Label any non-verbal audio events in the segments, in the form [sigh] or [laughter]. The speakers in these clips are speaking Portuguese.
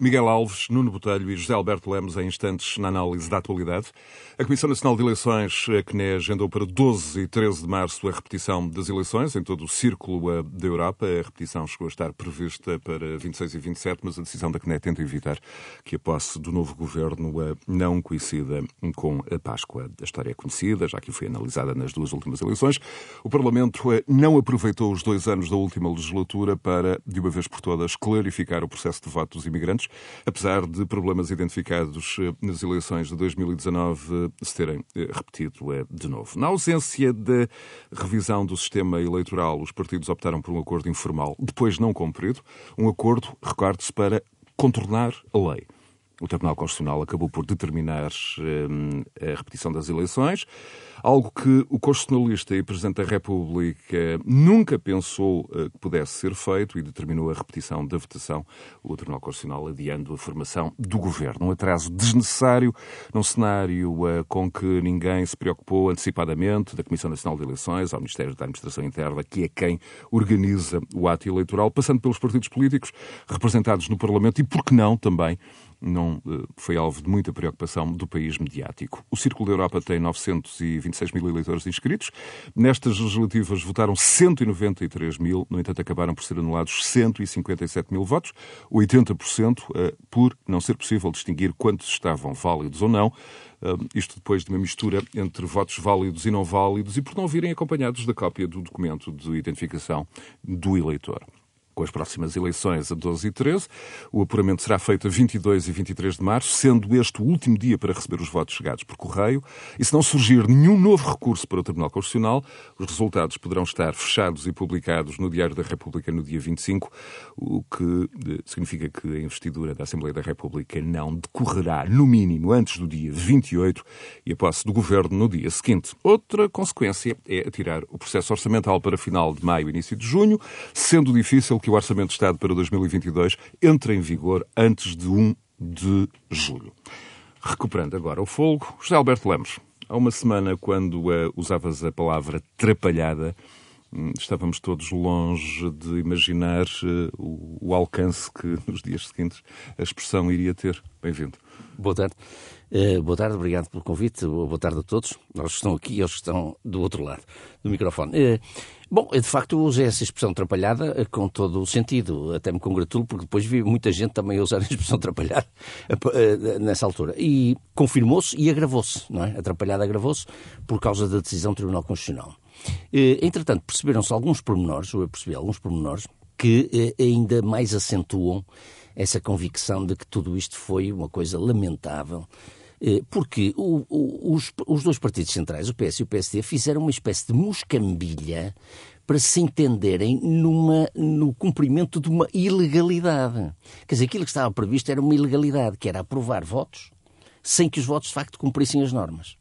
Miguel Alves, Nuno Botelho e José Alberto Lemos em instantes na análise da atualidade. A Comissão Nacional de Eleições, a CNE, agendou para 12 e 13 de março a repetição das eleições em todo o círculo eh, da Europa. A repetição chegou a estar prevista para 26 e 27, mas a decisão da CNE tenta evitar que a posse do novo governo eh, não coincida com a Páscoa. A história é conhecida, já que foi analisada nas duas últimas eleições. O Parlamento eh, não aproveitou os dois anos da última legislatura para, de uma vez por todas, clarificar o processo de voto dos imigrantes, apesar de problemas identificados nas eleições de 2019 se terem eh, repetido eh, de novo. Na ausência da revisão do sistema eleitoral, os partidos optaram por um acordo informal, depois não cumprido, um acordo, recorde-se, para contornar a lei. O Tribunal Constitucional acabou por determinar eh, a repetição das eleições, algo que o constitucionalista e Presidente da República nunca pensou eh, que pudesse ser feito e determinou a repetição da votação, o Tribunal Constitucional adiando a formação do governo. Um atraso desnecessário num cenário eh, com que ninguém se preocupou antecipadamente, da Comissão Nacional de Eleições ao Ministério da Administração Interna, que é quem organiza o ato eleitoral, passando pelos partidos políticos representados no Parlamento e, por que não, também não eh, foi alvo de muita preocupação do país mediático. O Círculo da Europa tem 926 mil eleitores inscritos. Nestas legislativas votaram 193 mil, no entanto, acabaram por ser anulados 157 mil votos, 80% eh, por não ser possível distinguir quantos estavam válidos ou não. Eh, isto depois de uma mistura entre votos válidos e não válidos e por não virem acompanhados da cópia do documento de identificação do eleitor com as próximas eleições a 12 e 13. O apuramento será feito a 22 e 23 de março, sendo este o último dia para receber os votos chegados por correio. E se não surgir nenhum novo recurso para o Tribunal Constitucional, os resultados poderão estar fechados e publicados no Diário da República no dia 25, o que eh, significa que a investidura da Assembleia da República não decorrerá, no mínimo, antes do dia 28 e a posse do governo no dia seguinte. Outra consequência é atirar o processo orçamental para final de maio, início de junho, sendo difícil que o Orçamento de Estado para 2022 entre em vigor antes de 1 de julho. Recuperando agora o fogo, José Alberto Lemos. Há uma semana, quando uh, usavas a palavra trapalhada, um, estávamos todos longe de imaginar uh, o, alcance que [laughs] nos dias seguintes a expressão iria ter. Bem-vindo. Boa tarde. Uh, boa tarde, obrigado pelo convite. Boa tarde a todos. Nós estão aqui e eles estão do outro lado do microfone. Uh, bom, de facto, usei essa expressão atrapalhada uh, com todo o sentido. Até me congratulo, porque depois vi muita gente também usar a expressão [laughs] atrapalhada nessa altura. E confirmou-se e agravou-se, não é? Atrapalhada agravou-se por causa da decisão do Tribunal Constitucional. entretanto, perceberam-se alguns pormenores, ou eu percebi alguns pormenores, que ainda mais acentuam essa convicção de que tudo isto foi uma coisa lamentável eh, porque o, o, os, os, dois partidos centrais, o PS e o PSD, fizeram uma espécie de muscambilha para se entenderem numa, no cumprimento de uma ilegalidade. Quer dizer, aquilo que estava previsto era uma ilegalidade, que era aprovar votos sem que os votos de facto cumprissem as normas.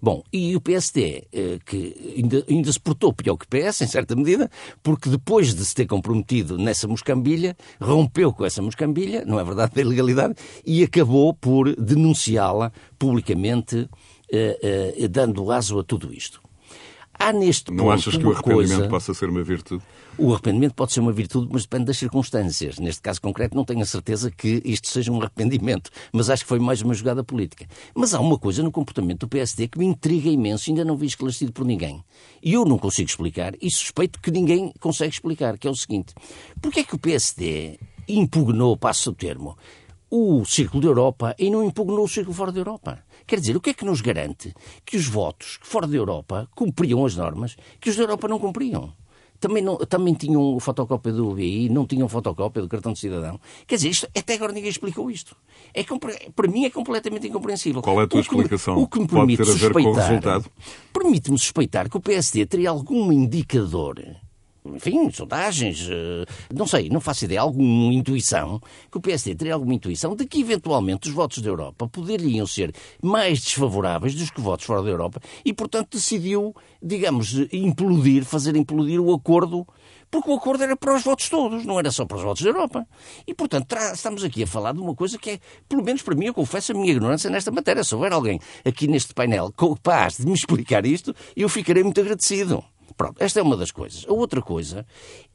Bom, e o PSD, eh, que ainda, ainda se portou pior que o PS, em certa medida, porque depois de se ter comprometido nessa moscambilha, rompeu com essa moscambilha, não é verdade, [laughs] da ilegalidade, e acabou por denunciá-la publicamente, eh, eh, dando aso a tudo isto. Há neste Não achas que o arrependimento coisa... possa ser uma virtude? O arrependimento pode ser uma virtude, mas depende das circunstâncias. Neste caso concreto, não tenho a certeza que isto seja um arrependimento, mas acho que foi mais uma jogada política. Mas há uma coisa no comportamento do PSD que me intriga imenso, ainda não vi esclarecido por ninguém. E eu não consigo explicar, e suspeito que ninguém consegue explicar, que é o seguinte: porquê é que o PSD impugnou, passo o termo, o Círculo da Europa e não impugnou o Círculo fora da Europa? Quer dizer, o que é que nos garante que os votos fora da Europa cumpriam as normas que os da Europa não cumpriam? Também, não, também tinham fotocópia do UBI, não tinham fotocópia do cartão de cidadão. Quer dizer, isto, até agora ninguém explicou isto. É, para mim é completamente incompreensível. Qual é a tua o explicação? o que me Pode ter a ver com o resultado? Permite-me suspeitar que o PSD teria algum indicador enfim, sondagens, eh, não sei, não faço ideia, alguma intuição, que o PSD teria alguma intuição de que eventualmente os votos da Europa poderiam ser mais desfavoráveis dos que votos fora da Europa e, portanto, decidiu, digamos, implodir, fazer implodir o acordo porque o acordo era para os votos todos, não era só para os votos da Europa. E, portanto, estamos aqui a falar de uma coisa que é, pelo menos para mim, eu confesso a minha ignorância nesta matéria. Se houver alguém aqui neste painel capaz de me explicar isto, eu ficarei muito agradecido. Pronto, esta é uma das coisas. A outra coisa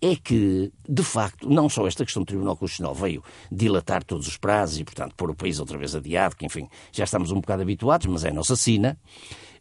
é que, de facto, não só esta questão do Tribunal Constitucional veio dilatar todos os prazos e, portanto, pôr o país outra vez adiado, que, enfim, já estamos um bocado habituados, mas é a nossa sina,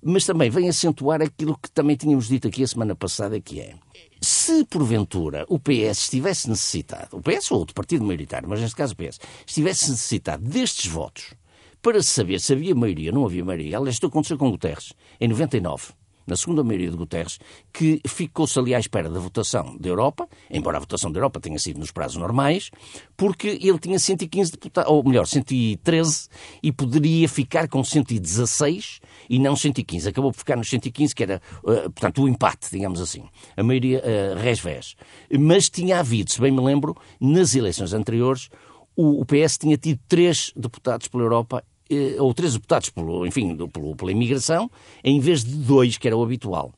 mas também vem acentuar aquilo que também tínhamos dito aqui a semana passada, que é, se porventura o PS estivesse necessitado, o PS ou outro partido maioritário, mas neste caso o PS, estivesse necessitado destes votos para saber se havia maioria ou não havia maioria, aliás, isto aconteceu com Guterres, em 99, na segunda maioria de Guterres, que ficou-se ali à espera da votação da Europa, embora a votação da Europa tenha sido nos prazos normais, porque ele tinha 115 deputados, ou melhor, 113, e poderia ficar com 116 e não 115. Acabou por ficar nos 115, que era, uh, portanto, o empate, digamos assim. A maioria uh, res-vés. Mas tinha havido, se bem me lembro, nas eleições anteriores, o, PS tinha tido três deputados pela Europa eh, ou três deputados pelo, enfim, pelo, pela imigração, em vez de dois, que era o habitual.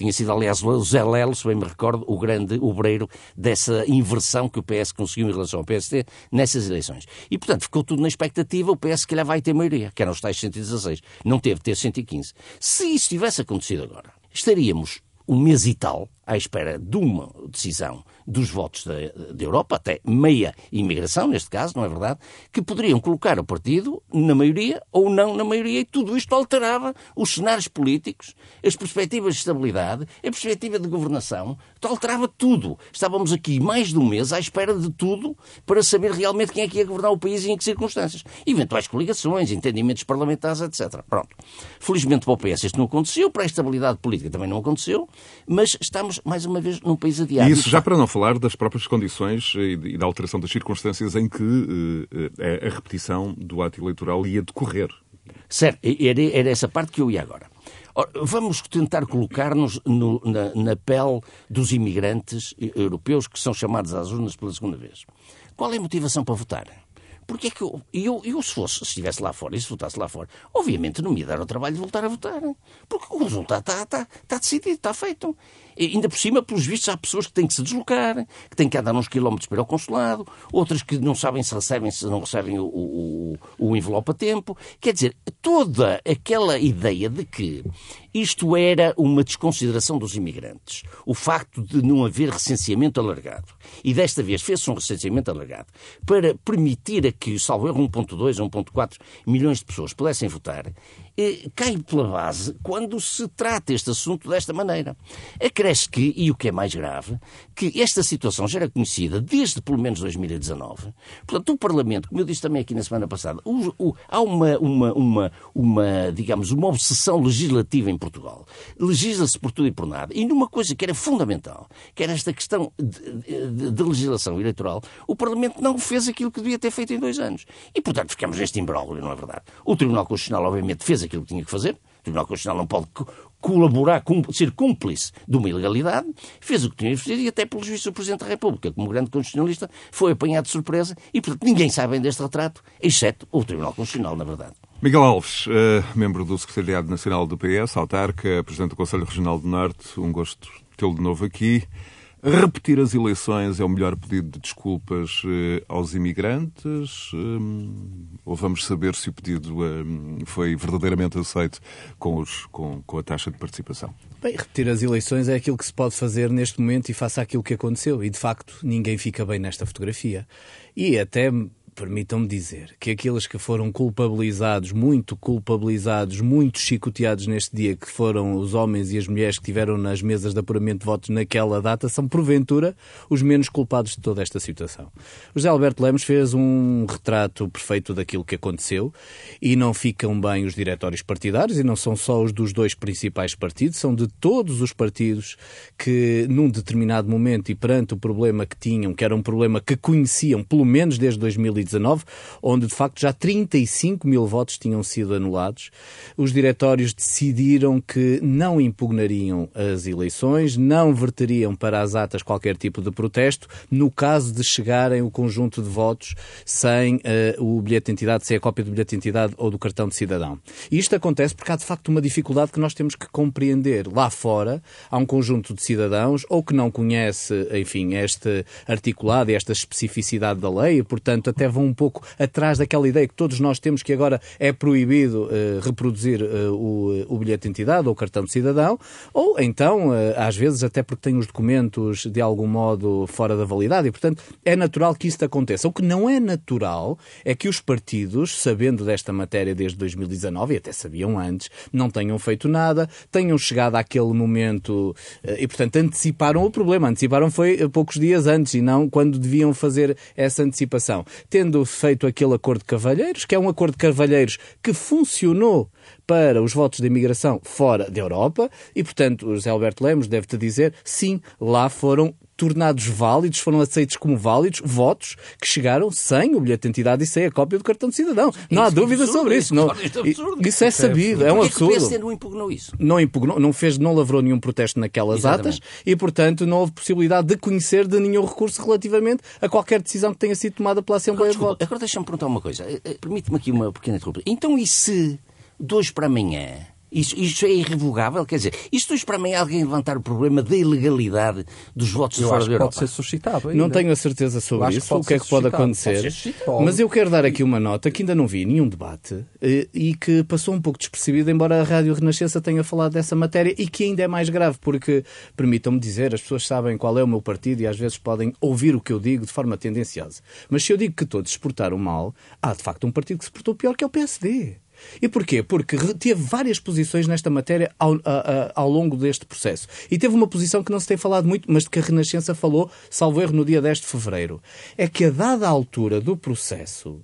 Tinha sido, aliás, o Zé Lelo, se bem me recordo, o grande obreiro dessa inversão que o PS conseguiu em relação ao PSD nessas eleições. E, portanto, ficou tudo na expectativa, o PS, que lhe vai ter maioria, que eram os tais 116. Não teve, ter 115. Se isso tivesse acontecido agora, estaríamos um mês e tal à espera de uma decisão dos votos da, da, Europa, até meia imigração, neste caso, não é verdade, que poderiam colocar o partido na maioria ou não na maioria, e tudo isto alterava os cenários políticos, as perspectivas de estabilidade, a perspectiva de governação, alterava tudo. Estávamos aqui mais de um mês à espera de tudo para saber realmente quem é que ia governar o país e em que circunstâncias. Eventuais coligações, entendimentos parlamentares, etc. Pronto. Felizmente para o PS isto não aconteceu, para a estabilidade política também não aconteceu, mas estamos, mais uma vez, num país adiado. E isso já para não falar das próprias condições e da alteração das circunstâncias em que uh, a repetição do ato eleitoral ia decorrer. Certo, era, era essa parte que eu ia agora. Ora, vamos tentar colocar-nos na, na pele dos imigrantes europeus que são chamados às urnas pela segunda vez. Qual é a motivação para votar? Porque é que eu, eu, eu, se fosse, se estivesse lá fora e se votasse lá fora, obviamente não me ia dar o trabalho de voltar a votar. Porque o resultado está, está, está decidido, está feito. E, ainda por cima, pelos vistos, há pessoas que têm que se deslocar, que têm que andar uns quilómetros para ao consulado, outras que não sabem se recebem, se não recebem o, o, o envelope a tempo. Quer dizer, toda aquela ideia de que isto era uma desconsideração dos imigrantes. O facto de não haver recenseamento alargado. E desta vez fez-se um recenseamento alargado para permitir a que, salvo erro, 1.2 ou 1.4 milhões de pessoas pudessem votar, cai pela base quando se trata este assunto desta maneira. Acresce que, e o que é mais grave, que esta situação já era conhecida desde pelo menos 2019. Portanto, o Parlamento, como eu disse também aqui na semana passada, o, o, há uma, uma, uma, uma, digamos, uma obsessão legislativa em Portugal. Legisla-se por tudo e por nada. E numa coisa que era fundamental, que era esta questão de, legislação eleitoral, o Parlamento não fez aquilo que devia ter feito em dois anos. E, portanto, ficamos neste imbróglio, não é verdade? O Tribunal Constitucional, obviamente, fez aquilo que tinha que fazer. O Tribunal Constitucional não pode colaborar, ser cúmplice de uma ilegalidade, fez o que tinha que fazer e até pelo juízo do Presidente da República, como grande constitucionalista, foi apanhado de surpresa e, portanto, ninguém sabe bem deste retrato, exceto o Tribunal Constitucional, na verdade. Miguel Alves, uh, membro do Secretariado Nacional do PS, autarca, Presidente do Conselho Regional do Norte, um gosto tê-lo de novo aqui. Repetir as eleições é o melhor pedido de desculpas uh, aos imigrantes? Um, ou vamos saber se o pedido um, foi verdadeiramente aceito com, os, com, com a taxa de participação? Bem, repetir as eleições é aquilo que se pode fazer neste momento e face àquilo que aconteceu. E, de facto, ninguém fica bem nesta fotografia. E até permitam-me dizer que aqueles que foram culpabilizados, muito culpabilizados, muito chicoteados neste dia, que foram os homens e as mulheres que tiveram nas mesas de apuramento de votos naquela data, são porventura os menos culpados de toda esta situação. José Alberto Lemos fez um retrato perfeito daquilo que aconteceu e não ficam bem os diretórios partidários e não são só os dos dois principais partidos, são de todos os partidos que num determinado momento e perante o problema que tinham, que era um problema que conheciam pelo menos desde 2019, 2019, onde de facto já 35 mil votos tinham sido anulados. Os diretórios decidiram que não impugnariam as eleições, não verteriam para as atas qualquer tipo de protesto, no caso de chegarem o conjunto de votos sem uh, o bilhete de identidade, sem a cópia do bilhete de identidade ou do cartão de cidadão. E isto acontece porque há de facto uma dificuldade que nós temos que compreender. Lá fora há um conjunto de cidadãos ou que não conhece, enfim, este articulado e esta especificidade da lei e, portanto, até vão um pouco atrás daquela ideia que todos nós temos que agora é proibido uh, reproduzir uh, o, o, bilhete de identidade ou o cartão de cidadão, ou então, uh, às vezes, até porque tem os documentos de algum modo fora da validade e, portanto, é natural que isso aconteça. O que não é natural é que os partidos, sabendo desta matéria desde 2019, e até sabiam antes, não tenham feito nada, tenham chegado àquele momento e, portanto, anteciparam o problema. Anteciparam foi poucos dias antes e não quando deviam fazer essa antecipação. Tendo feito aquele acordo de cavalheiros, que é um acordo de cavalheiros que funcionou para os votos da imigração fora da Europa e, portanto, José Alberto Lemos deve-te dizer, sim, lá foram tornados válidos, foram aceitos como válidos votos que chegaram sem o bilhete de identidade e sem a cópia do cartão de cidadão. Não há dúvida absurdo, sobre isso. Não, é isso é sabido, é um absurdo. É que o não impugnou isso? Não impugnou, não fez, não lavrou nenhum protesto naquelas Exatamente. atas e, portanto, não houve possibilidade de conhecer de nenhum recurso relativamente a qualquer decisão que tenha sido tomada pela Assembleia agora, de Votos. Agora deixa-me perguntar uma coisa. Eh, eh, permite-me aqui uma pequena interrupção. Então, e se de hoje para amanhã isso, isso é irrevogável? Quer dizer, isto hoje para mim alguém levantar o problema da ilegalidade dos votos eu fora da Europa? pode ser suscitado ainda. Não tenho a certeza sobre isso, o que é que pode acontecer. Pode mas eu quero dar aqui uma nota que ainda não vi nenhum debate eh, e que passou um pouco despercebido, embora a Rádio Renascença tenha falado dessa matéria e que ainda é mais grave, porque, permitam-me dizer, as pessoas sabem qual é o meu partido e às vezes podem ouvir o que eu digo de forma tendenciosa. Mas se eu digo que todos se portaram mal, há de facto um partido que se portou pior que é o PSD. E porquê? Porque teve várias posições nesta matéria ao, a, a, ao longo deste processo. E teve uma posição que não se tem falado muito, mas de que a Renascença falou, salvo erro, no dia 10 de fevereiro. É que a dada altura do processo,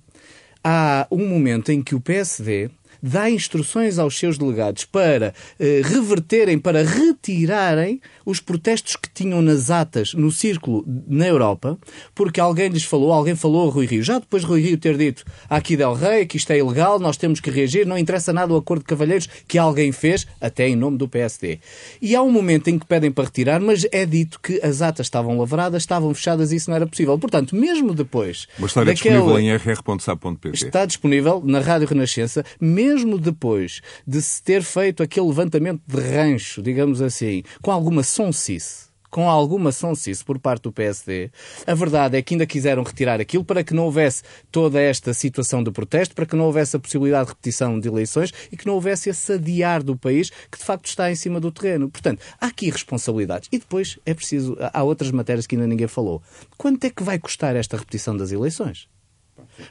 há um momento em que o PSD dá instruções aos seus delegados para eh, reverterem, para retirarem os protestos que tinham nas atas no círculo na Europa, porque alguém lhes falou, alguém falou a Rui Rio. Já depois de Rui Rio ter dito aqui Del Rey que isto é ilegal, nós temos que reagir, não interessa nada o acordo de cavalheiros que alguém fez, até em nome do PSD. E há um momento em que pedem para retirar, mas é dito que as atas estavam lavradas, estavam fechadas e isso não era possível. Portanto, mesmo depois. Mas está daquele... disponível em rr.sa.pt. Está disponível na Rádio Renascença, mesmo depois de se ter feito aquele levantamento de rancho, digamos assim, com alguma sonsice, com alguma sonsice por parte do PSD, a verdade é que ainda quiseram retirar aquilo para que não houvesse toda esta situação de protesto, para que não houvesse a possibilidade de repetição de eleições e que não houvesse esse adiar do país que de facto está em cima do terreno. Portanto, há aqui responsabilidades. E depois é preciso. Há outras matérias que ainda ninguém falou. Quanto é que vai custar esta repetição das eleições?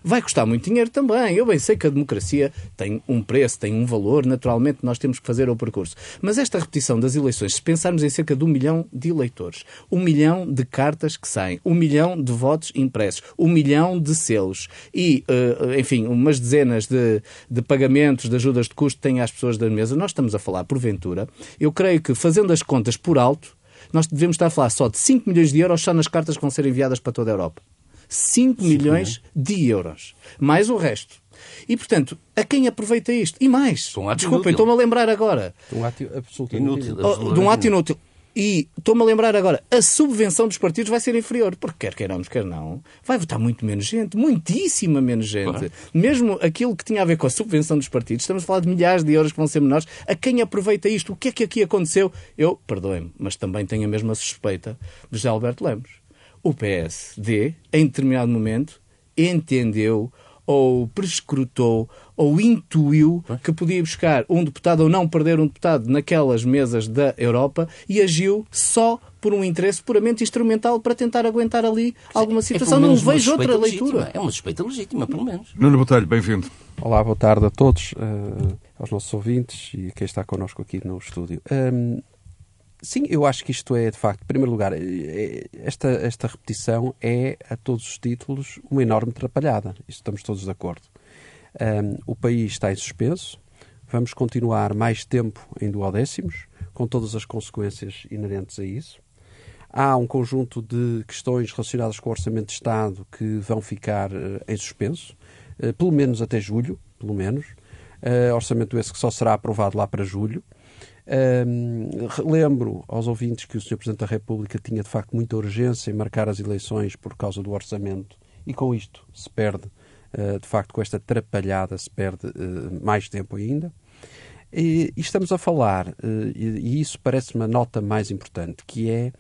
Vai custar muito dinheiro também. Eu bem sei que a democracia tem um preço, tem um valor, naturalmente nós temos que fazer o percurso. Mas esta repetição das eleições, se pensarmos em cerca de um milhão de eleitores, um milhão de cartas que saem, um milhão de votos impressos, um milhão de selos e, uh, enfim, umas dezenas de, de pagamentos, de ajudas de custo que têm às pessoas da mesa, nós estamos a falar, porventura, eu creio que fazendo as contas por alto, nós devemos estar a falar só de 5 milhões de euros só nas cartas que vão ser enviadas para toda a Europa. 5 milhões de euros. Mais o resto. E, portanto, a quem aproveita isto? E mais. Um Desculpem, estou-me a lembrar agora. Um ato absolutamente inútil. Oh, de um ato inútil. E estou-me a lembrar agora, a subvenção dos partidos vai ser inferior, porque quer queiramos, quer não, vai votar muito menos gente, muitíssima menos gente. Claro. Mesmo aquilo que tinha a ver com a subvenção dos partidos, estamos a falar de milhares de euros que vão ser menores. A quem aproveita isto? O que é que aqui aconteceu? Eu, perdoem-me, mas também tenho a mesma suspeita de José Alberto Lemos o PSD, em determinado momento, entendeu ou prescrutou ou intuiu que podia buscar um deputado ou não perder um deputado naquelas mesas da Europa e agiu só por um interesse puramente instrumental para tentar aguentar ali alguma é situação. É não vejo outra legítima. leitura. É uma suspeita legítima, pelo menos. Nuno Botelho, bem-vindo. Olá, boa tarde a todos, uh, aos nossos ouvintes e a quem está connosco aqui no estúdio. Um, Sim, eu acho que isto é, de facto, em primeiro lugar, é, esta, esta repetição é, a todos os títulos, uma enorme atrapalhada. Isso estamos todos de acordo. Um, o país está em suspenso, vamos continuar mais tempo em duodécimos, com todas as consequências inerentes a isso. Há um conjunto de questões relacionadas com o Orçamento de Estado que vão ficar uh, em suspenso, uh, pelo menos até julho, pelo menos. Uh, orçamento esse que só será aprovado lá para julho. Um, lembro aos ouvintes que o Sr. Presidente da República tinha de facto muita urgência em marcar as eleições por causa do orçamento e com isto se perde, uh, de facto, com esta atrapalhada, se perde uh, mais tempo ainda. E, e estamos a falar, uh, e, e, isso parece-me a nota mais importante, que é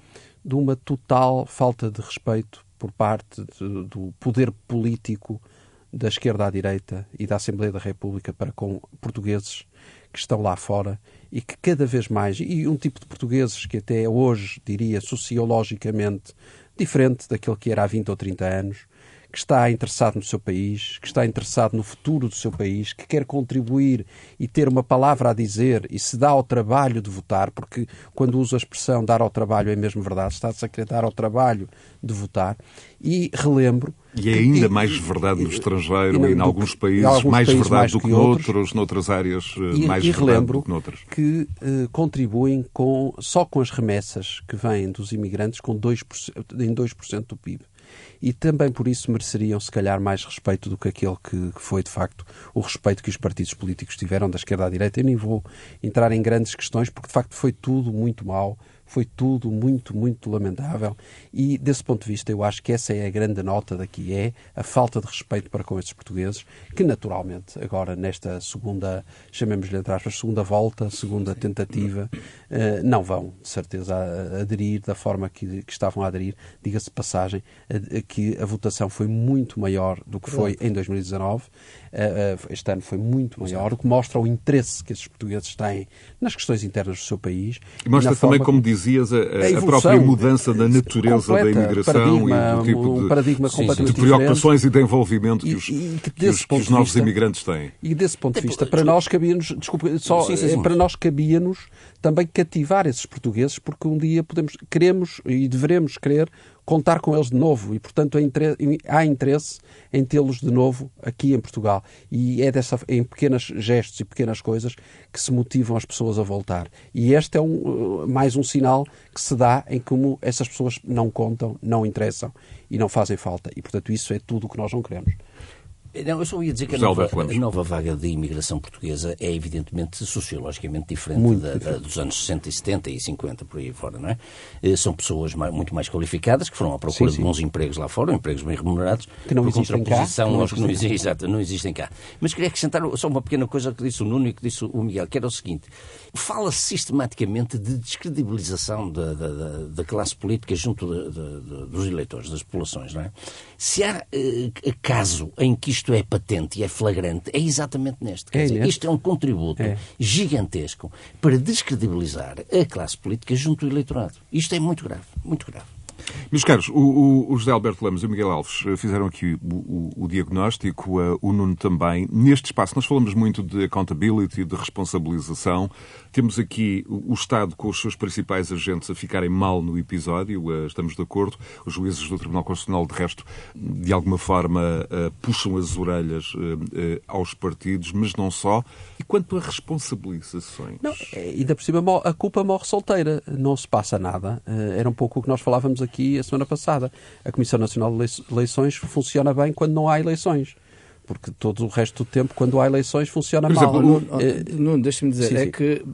de uma total falta de respeito por parte de, do poder político da esquerda à direita e da Assembleia da República para com portugueses que estão lá fora e que cada vez mais, e um tipo de portugueses que até hoje, diria, sociologicamente diferente daquele que era há 20 ou 30 anos, que está interessado no seu país, que está interessado no futuro do seu país, que quer contribuir e ter uma palavra a dizer e se dá ao trabalho de votar, porque quando uso a expressão dar ao trabalho é mesmo verdade, está-se a querer dar ao trabalho de votar. E relembro. E é ainda mais verdade no estrangeiro e, em alguns países, alguns mais países verdade mais do que, que noutros, outros, noutras áreas eh, e, mais e verdade do que noutras. que uh, contribuem com, só com as remessas que vêm dos imigrantes com 2%, em 2% do PIB e também por isso mereceriam, se calhar, mais respeito do que aquele que, foi, de facto, o respeito que os partidos políticos tiveram da esquerda à direita. Eu nem vou entrar em grandes questões, porque, de facto, foi tudo muito mal foi tudo muito, muito lamentável e, desse ponto de vista, eu acho que essa é a grande nota daqui, é a falta de respeito para com estes portugueses, que naturalmente, agora nesta segunda, chamemos-lhe entre aspas, segunda volta, segunda tentativa, eh, não vão, de certeza, aderir da forma que, que estavam a aderir. Diga-se passagem que a votação foi muito maior do que foi em 2019. Eh, eh, este ano foi muito maior, o que mostra o interesse que esses portugueses têm nas questões internas do seu país. E mostra e também, como dizias, a, a, a, própria mudança da natureza da imigração e do tipo de, um paradigma completamente de preocupações e de envolvimento que os, e, que que os, que os novos vista, imigrantes têm. E desse ponto de vista, para nós cabia-nos, desculpa, só, sim, sim, sim. para nós cabia-nos também cativar esses portugueses, porque um dia podemos, queremos e devemos querer contar com eles de novo e, portanto, há interesse em tê-los de novo aqui em Portugal. E é dessa, em pequenos gestos e pequenas coisas que se motivam as pessoas a voltar. E este é um, uh, mais um sinal que se dá em como essas pessoas não contam, não interessam e não fazem falta. E, portanto, isso é tudo o que nós não queremos. Não, eu só ia dizer que a nova, a nova, vaga de imigração portuguesa é evidentemente sociologicamente diferente da, da, dos anos 60 e 70 e 50, por aí fora, não é? Eh, são pessoas mais, muito mais qualificadas que foram à procura sim, sim. de bons empregos lá fora, empregos bem remunerados, que não existem cá. Que não, aos que não, existem, exato, não existem cá. Mas queria acrescentar só uma pequena coisa que disse o Nuno e que disse o Miguel, que era o seguinte: fala-se sistematicamente de descredibilização da, da, da classe política junto de, dos eleitores, das populações, não é? Se há uh, caso em que isto é patente e é flagrante, é exatamente neste. Quer é dizer, isto é um contributo é. gigantesco para descredibilizar a classe política junto do eleitorado. Isto é muito grave, muito grave. Meus caros, o, o, José Alberto Lemos e o Miguel Alves eh, fizeram aqui o, o diagnóstico, uh, o Nuno também. Neste espaço, nós falamos muito de accountability, de responsabilização. Temos aqui o Estado com os seus principais agentes a ficarem mal no episódio, uh, estamos de acordo. Os juízes do Tribunal Constitucional, de resto, de alguma forma puxam as orelhas aos partidos, mas não só. E quanto a responsabilizações? Não, ainda por cima, a culpa morre solteira. Não se passa nada. Era um pouco o que nós falávamos aqui aqui a semana passada. A Comissão Nacional de Eleições funciona bem quando não há eleições porque todo o resto do tempo, quando há eleições, funciona mal. Nuno, eh, deixa-me dizer, sim, é sim. que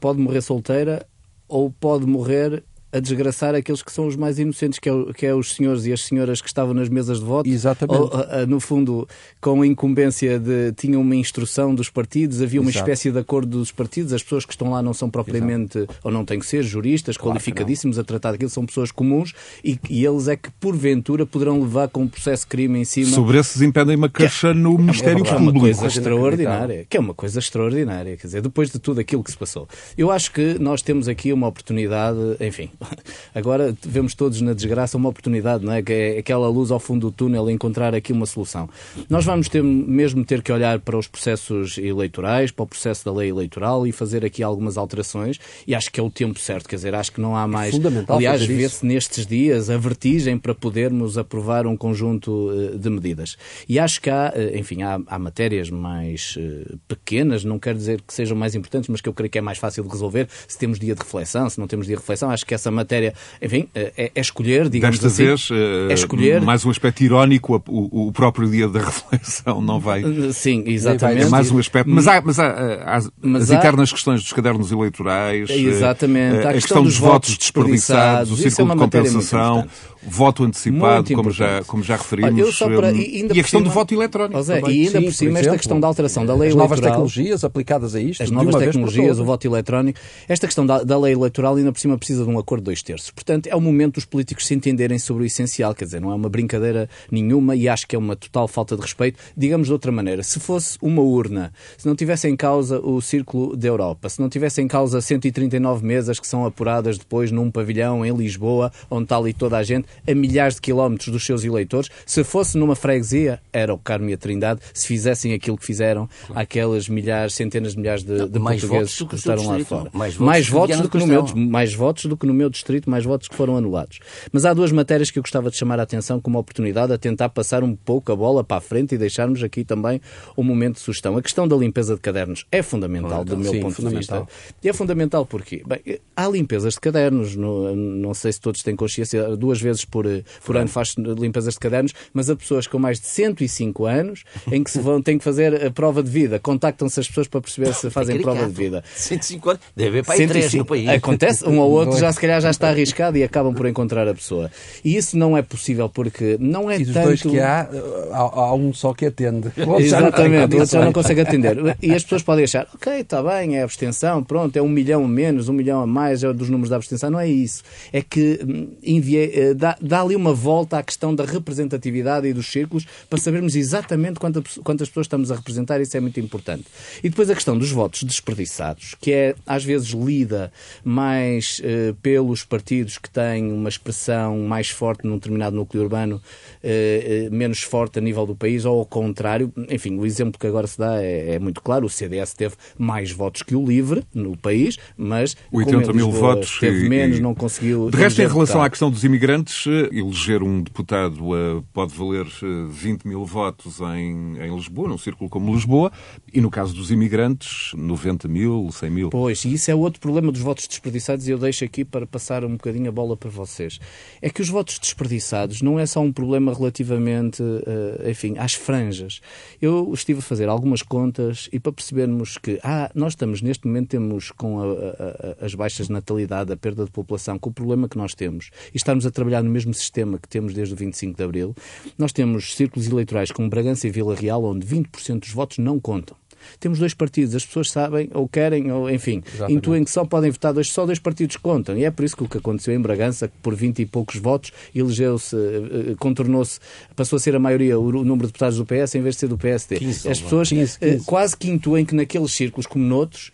pode morrer solteira ou pode morrer a desgraçar aqueles que são os mais inocentes, que é, que é os senhores e as senhoras que estavam nas mesas de voto. Exatamente. Ou, a, a, no fundo, com a incumbência de. tinham uma instrução dos partidos, havia uma Exato. espécie de acordo dos partidos, as pessoas que estão lá não são propriamente, Exato. ou não têm que ser juristas, claro qualificadíssimos a tratar daquilo, são pessoas comuns e, e, eles é que, porventura, poderão levar com um processo de crime em cima. Sobre esses impedem uma queixa é, no Ministério é, Público. É uma coisa extraordinária. Que é uma coisa extraordinária. Quer dizer, depois de tudo aquilo que se passou. Eu acho que nós temos aqui uma oportunidade, enfim, [laughs] agora vemos todos na desgraça uma oportunidade, não é? Que é aquela luz ao fundo do túnel, encontrar aqui uma solução. Nós vamos ter mesmo ter que olhar para os processos eleitorais, para o processo da lei eleitoral e fazer aqui algumas alterações e acho que é o tempo certo, quer dizer, acho que não há mais... Fundamental Aliás, vê-se nestes dias a vertigem para podermos aprovar um conjunto eh, de medidas. E acho que há, eh, enfim, há, há matérias mais eh, pequenas, não quero dizer que sejam mais importantes, mas que eu creio que é mais fácil de resolver se temos dia de reflexão, se não temos dia de reflexão. Acho que essa matéria enfim, é, é escolher, digamos Desta assim. vez, é escolher. mais um aspecto irónico, o, o, próprio dia da [laughs] reflexão não vai. Sim, exatamente. É mais um aspecto. Mas há, mas há, há mas as há... eternas questões dos cadernos eleitorais, exatamente. a, a, questão, dos, dos votos desperdiçados, o círculo é de compensação, voto antecipado, como já, como já referimos, para, e, e, a questão cima, do voto eletrónico. José, e ainda Sim, por cima, por esta questão da alteração da lei as eleitoral. As novas tecnologias aplicadas a isto. As novas tecnologias, o voto eletrónico. Esta questão da, da lei eleitoral ainda por cima precisa de um acordo dois terços. Portanto, é o momento dos políticos se entenderem sobre o essencial, quer dizer, não é uma brincadeira nenhuma e acho que é uma total falta de respeito. Digamos de outra maneira, se fosse uma urna, se não tivesse em causa o Círculo da Europa, se não tivesse em causa 139 mesas que são apuradas depois num pavilhão em Lisboa, onde está ali toda a gente, a milhares de quilómetros dos seus eleitores, se fosse numa freguesia, era o Carmo e a Trindade, se fizessem aquilo que fizeram claro. aquelas milhares, centenas de milhares de, de portugueses que estavam lá fora. Mais votos, mais votos do que no meu, mais votos do que no meu distrito, mais votos que foram anulados. Mas há duas matérias que eu gostava de chamar a atenção como oportunidade a tentar passar um pouco a bola para a frente e deixarmos aqui também um momento de sugestão. A questão da limpeza de cadernos é fundamental, do meu sim, ponto de vista. E é fundamental porque bem, há limpezas de cadernos, no, não sei se todos têm consciência, duas vezes por, por ano faz limpezas de cadernos, mas há pessoas com mais de 105 anos em que se vão, têm que fazer a prova de vida, contactam-se as pessoas para perceber se [laughs] fazem prova de vida. 105 anos, deve haver para aí 3 no país. Acontece, um ou outro já se calhar já está arriscado e acabam por encontrar a pessoa. E isso não é possível porque não é e dos tanto... dois que há, há, há um só que atende. [laughs] Exatamente, o outro já não consegue atender. E as pessoas podem achar, ok, está bem, é abstenção, pronto, é um milhão a menos, um milhão a mais, é dos números da abstenção. Não é isso. É que hum, enviei, eh, dá, dá ali uma volta à questão da representatividade e dos círculos para sabermos exatamente quantas, quantas pessoas estamos a representar, isso é muito importante. E depois a questão dos votos desperdiçados, que é às vezes lida mais uh, pelos partidos que têm uma expressão mais forte num determinado núcleo urbano, uh, uh, menos forte a nível do país, ou ao contrário. Enfim, o exemplo que agora se dá é, é muito claro: o CDS teve mais votos que o LIVRE no país, mas 80 mil votos teve e, menos, e... não conseguiu. De resto, em relação à questão dos imigrantes, eleger um deputado pode valer 20 mil votos em, em Lisboa, num círculo como Lisboa, e no caso dos imigrantes, 90 mil, 100 mil. Pois, e isso é outro problema dos votos desperdiçados, e eu deixo aqui para passar um bocadinho a bola para vocês. É que os votos desperdiçados não é só um problema relativamente, uh, enfim, às franjas. Eu estive a fazer algumas contas e para percebermos que, ah, nós estamos, neste momento, temos com a, a, as baixas de natalidade, a perda de população, com o problema que nós temos, e estarmos a trabalhar no mesmo sistema que temos desde o 25 de Abril, nós temos círculos eleitorais como Bragança e Vila Real, onde 20% dos votos não contam. Temos dois partidos, as pessoas sabem, ou querem, ou enfim, Exatamente. intuem que só podem votar dois, só dois partidos contam. E é por isso que o que aconteceu em Bragança, que por 20 e poucos votos, elegeu-se, eh, eh, contornou-se, passou a ser a maioria o número de deputados do PS em vez de ser do PSD. 15, as pessoas 15, 15. Eh, quase que intuem que naqueles círculos, como noutros,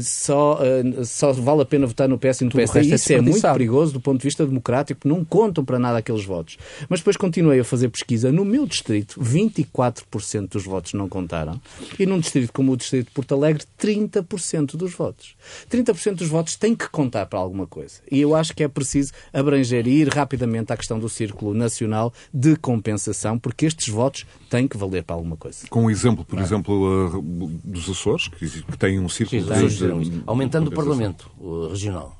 só, só vale a pena votar no PS e no Tudo PSD. E isso é, é muito perigoso do ponto de vista democrático, não contam para nada aqueles votos. Mas depois continuei a fazer pesquisa. No meu distrito, 24% dos votos não contaram. E num distrito como o distrito de Porto Alegre, 30% dos votos. 30% dos votos têm que contar para alguma coisa. E eu acho que é preciso abranger e ir rapidamente à questão do Círculo Nacional de compensação, porque estes votos têm que valer para alguma coisa. Com o exemplo, por exemplo, uh, dos Açores, que, que têm um círculo... De, aumentando o Parlamento regional.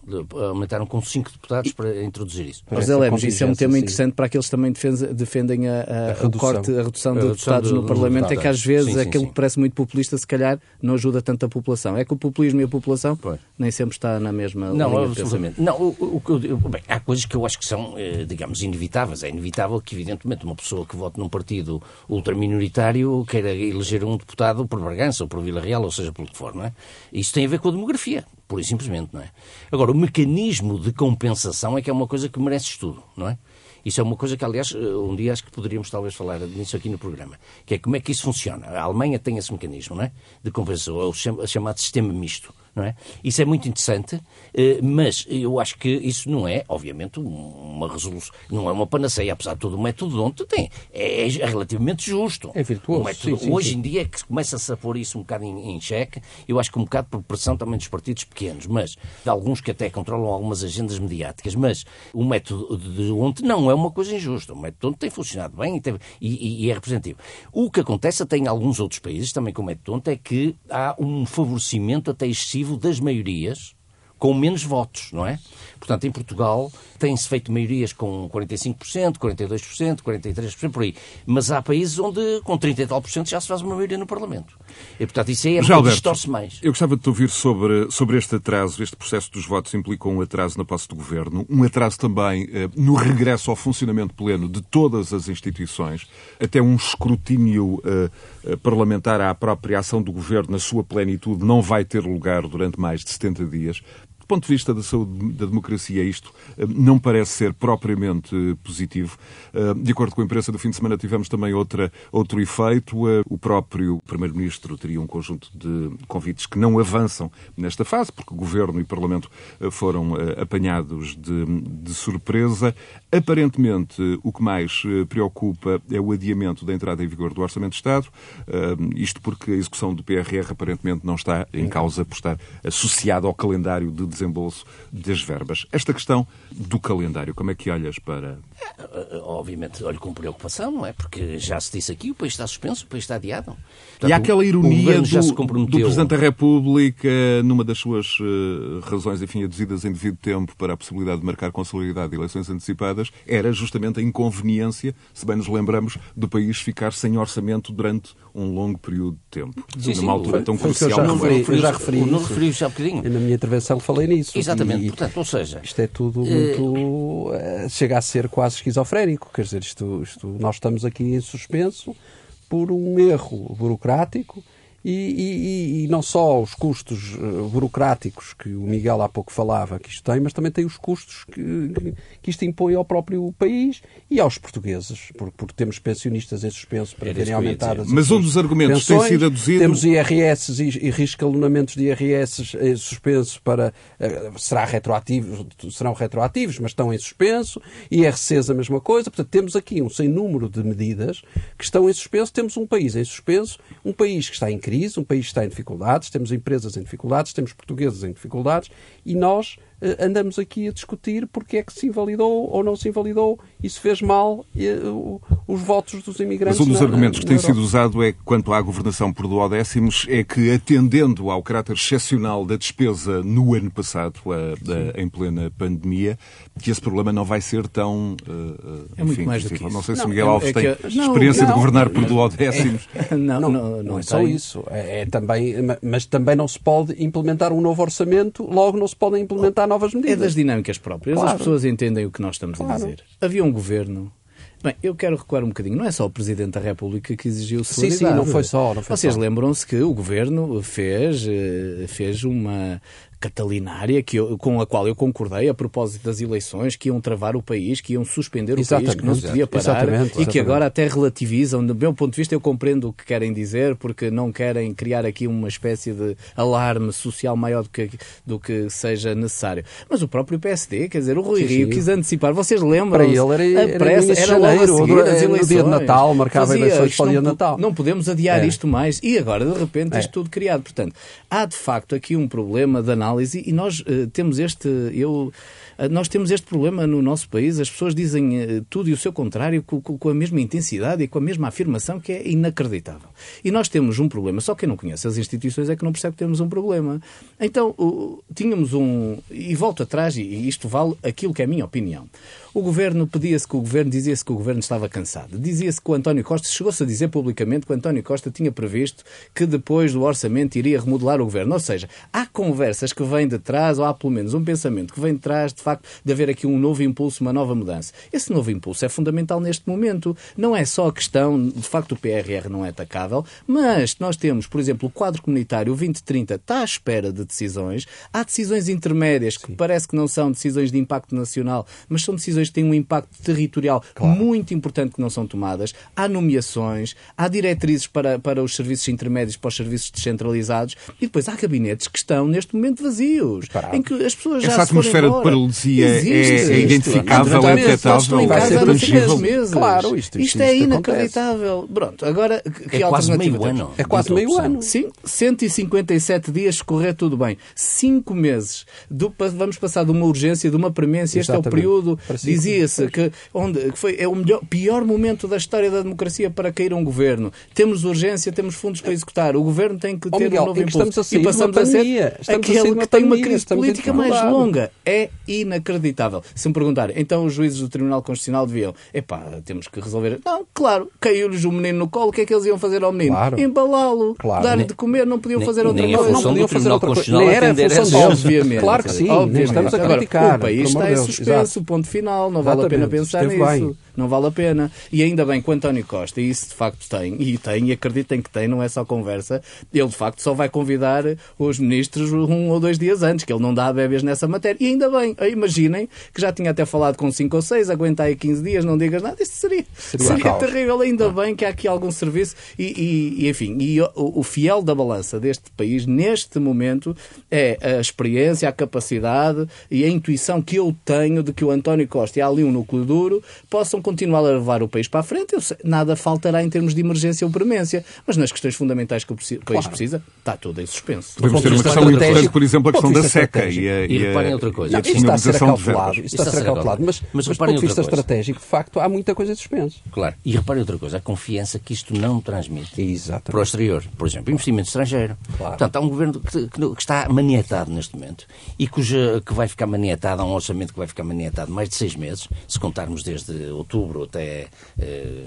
Aumentaram com 5 deputados para introduzir isso. José Lemos, isso é um tema interessante para aqueles que também defendem a, a, a, o corte, a redução de deputados do, no Parlamento, é que às vezes sim, sim, aquilo sim. que parece muito populista se calhar não ajuda tanto a população. É que o populismo e a população pois. nem sempre está na mesma Não, absolutamente. Não, o, o, o, bem, há coisas que eu acho que são, eh, digamos, inevitáveis. É inevitável que, evidentemente, uma pessoa que vote num partido ultraminoritário queira eleger um deputado por Bragança ou por Vila Real, ou seja, pelo que for, não é? Isso tem a ver com a demografia, pura e simplesmente, não é? Agora, o mecanismo de compensação é que é uma coisa que merece estudo, não é? Isso é uma coisa que, aliás, eh, um dia acho que poderíamos talvez falar nisso aqui no programa, que é como é que isso funciona. A Alemanha tem esse mecanismo não é? de compensação, é o chamado sistema misto não é? Isso é muito interessante, eh, mas eu acho que isso não é, obviamente, uma resolução, não é uma panaceia, apesar de todo o método onde tem. É, é relativamente justo. É virtuoso. Método, sim, sim, hoje sim. em dia é que começa-se a pôr isso um bocado em, em xeque, eu acho que um bocado por pressão também dos partidos pequenos, mas de alguns que até controlam algumas agendas mediáticas, mas o método de ontem não é uma coisa injusta. O método ontem tem funcionado bem e, tem, e, e, é representativo. O que acontece até em alguns outros países, também com o método ontem, é que há um favorecimento até excessivo das maiorias com menos votos, não é? Portanto, em Portugal tem-se feito maiorias com 45%, 42%, 43%, por aí. Mas há países onde com 30 e tal por cento já se faz uma maioria no Parlamento. E, portanto, isso aí é já, Alberto, distorce mais. Eu gostava de te ouvir sobre, sobre este atraso. Este processo dos votos implicou um atraso na posse do Governo, um atraso também eh, no regresso ao funcionamento pleno de todas as instituições, até um escrutínio eh, eh parlamentar à própria ação do Governo na sua plenitude não vai ter lugar durante mais de 70 dias ponto de vista da saúde da democracia, isto eh, não parece ser propriamente positivo. Eh, de acordo com a imprensa do fim de semana, tivemos também outra, outro efeito. Eh, o próprio Primeiro-Ministro teria um conjunto de convites que não avançam nesta fase, porque o Governo e o Parlamento foram apanhados de, de surpresa. Aparentemente, o que mais preocupa é o adiamento da entrada em vigor do Orçamento de Estado, isto porque a execução do PRR aparentemente não está em causa por estar associada ao calendário de desembolso das verbas. Esta questão do calendário, como é que olhas para. É, obviamente, olho com preocupação, não é? Porque já se disse aqui, o país está suspenso, o país está adiado. Portanto, e há aquela ironia do, do, Presidente da República, numa das suas uh, razões, enfim, aduzidas em devido tempo para a possibilidade de marcar com celeridade de eleições antecipadas, era justamente a inconveniência, se bem nos lembramos, do país ficar sem orçamento durante um longo período de tempo. Sim, numa altura foi, tão foi crucial. Eu já referi, eu já referi não referi já um bocadinho. Na minha intervenção falei nisso. Exatamente, e, portanto, ou seja... Isto é tudo eh, muito... Uh, chega a ser quase esquizofrénico, quer dizer, isto, isto, nós estamos aqui em suspenso por um erro burocrático e, e, e, não só os custos uh, burocráticos que o Miguel há pouco falava que isto tem, mas também tem os custos que, que isto impõe ao próprio país e aos portugueses, porque, porque temos pensionistas em suspenso para terem aumentadas Mas um dos argumentos pensões, tem sido aduzido... Temos IRS e, e reescalonamentos de IRS em suspenso para... Uh, será retroativo, serão retroativos, mas estão em suspenso. IRCs a mesma coisa. Portanto, temos aqui um sem número de medidas que estão em suspenso. Temos um país em suspenso, um país que está em crise crise, um país está em dificuldades, temos empresas em dificuldades, temos portugueses em dificuldades e nós andamos aqui a discutir porque é que se invalidou ou não se invalidou e se fez mal uh, os votos dos imigrantes. Mas um dos na, argumentos na, na que tem sido usado é quanto à governação por duodécimos é que, atendendo ao caráter excepcional da despesa no ano passado, a, a, em plena pandemia, que esse problema não vai ser tão. Uh, é muito mais do que isso. Não sei se não, Miguel Alves é, é tem experiência não, de governar por duodécimos. É, [laughs] não, não, não, não, é só isso. É, é, também, mas também não se pode implementar um novo orçamento, logo não se podem implementar novas medidas. É das dinâmicas próprias. Claro. As pessoas entendem o que nós estamos claro. a dizer. Havia um governo Bem, eu quero recuar um bocadinho. Não é só o Presidente da República que exigiu solidariedade. Sim, sim, não foi só. Não foi Vocês lembram-se que o Governo fez, eh, fez uma catalinária que eu, com a qual eu concordei a propósito das eleições que iam travar o país, que iam suspender o exatamente, país, que não se podia parar exatamente, exatamente. e que agora até relativizam. Do meu ponto de vista, eu compreendo o que querem dizer, porque não querem criar aqui uma espécie de alarme social maior do que, do que seja necessário. Mas o próprio PSD, quer dizer, o Rui sim, Rio sim. quis antecipar. Vocês lembram? Para ele era, a pressa, era, era logo a seguir as eleições. No dia de Natal, marcava Fazia, eleições para o dia de Natal. Não podemos adiar é. isto mais. E agora, de repente, é. isto tudo criado. Portanto, há de facto aqui um problema de análise e nós uh, temos este. Eu, nós temos este problema no nosso país. As pessoas dizem uh, tudo e o seu contrário com, com, a mesma intensidade e com a mesma afirmação que é inacreditável. E nós temos um problema. Só quem não conhece as instituições é que não percebe que temos um problema. Então, tínhamos um. E volto atrás, e isto vale aquilo que é a minha opinião. O governo pedia-se que o governo, dizia-se que o governo estava cansado. Dizia-se que o António Costa, chegou-se a dizer publicamente que o António Costa tinha previsto que depois do orçamento iria remodelar o governo. Ou seja, há conversas que vêm de trás, ou há pelo menos um pensamento que vem de trás, de facto, de haver aqui um novo impulso, uma nova mudança. Esse novo impulso é fundamental neste momento. Não é só a questão, de facto, o PRR não é atacável, mas nós temos, por exemplo, o quadro comunitário 2030 está à espera de decisões. Há decisões intermédias que Sim. parece que não são decisões de impacto nacional, mas são decisões que têm um impacto territorial claro. muito importante que não são tomadas. Há nomeações, há diretrizes para, para os serviços intermédios, para os serviços descentralizados e depois há gabinetes que estão neste momento vazios, Parado. em que as pessoas Essa já atmosfera de paralisia é, é, identificável, é detectável, vai ser tangível. Meses. Claro, isto, isto, isto é inacreditável. Acontece. Pronto, agora que é quase meio ano. É quase meio ano. Sim, 157 dias correr tudo bem. Cinco meses. Do, vamos passar de uma urgência, de uma premência. Este é o período dizia-se que, onde, que foi, é o melhor, pior momento da história da democracia para cair um governo. Temos urgência, temos fundos para executar. O governo tem que ter oh, Miguel, um novo impulso. A e passamos a ser aquele que tem uma crise política mais longa. É inacreditável. Se me perguntarem, então os juízes do Tribunal Constitucional deviam, epá, temos que resolver. Não, claro, caiu-lhes o menino no colo, o que é que eles iam fazer ao menino? Claro. Embalá-lo, claro. dar-lhe de comer, não podiam fazer outra nem coisa. Não podiam fazer outra coisa. Nem era a função deles. Obviamente. Claro que sim, obviamente. estamos a criticar. o país está em suspenso, ponto final, não vale a pena pensar nisso. Bem. Não vale a pena. E ainda bem que o António Costa, e isso de facto tem, e tem, e acreditem que tem, não é só conversa, ele de facto só vai convidar os ministros um ou dois dias antes, que ele não dá bebês nessa matéria. E ainda bem, imaginem que já tinha até falado com cinco ou seis, aguentar aí 15 dias, não digas nada, isso seria, seria, seria terrível. Ainda bem que há aqui algum serviço e, e, e enfim, e o, o fiel da balança deste país neste momento é a experiência, a capacidade e a intuição que eu tenho de que o António Costa e ali um núcleo duro possam continuar a levar o país para a frente. Sei, nada faltará em termos de emergência ou premência, mas nas questões fundamentais que o país claro. precisa, está tudo em suspenso. Podemos ter uma questão importante, por exemplo, a questão da seca e a, e, e reparem outra coisa. Não, isto está a ser acautelado, isto está a ser acautelado, mas, mas, mas do ponto de vista estratégico, de facto, há muita coisa suspensa. Claro, e reparem outra coisa, a confiança que isto não transmite Exatamente. para o exterior. Por exemplo, investimento estrangeiro. Claro. Portanto, há um governo que, que, que, está maniatado neste momento e cuja, que vai ficar maniatado, há um orçamento que vai ficar maniatado mais de seis meses, se contarmos desde outubro até eh,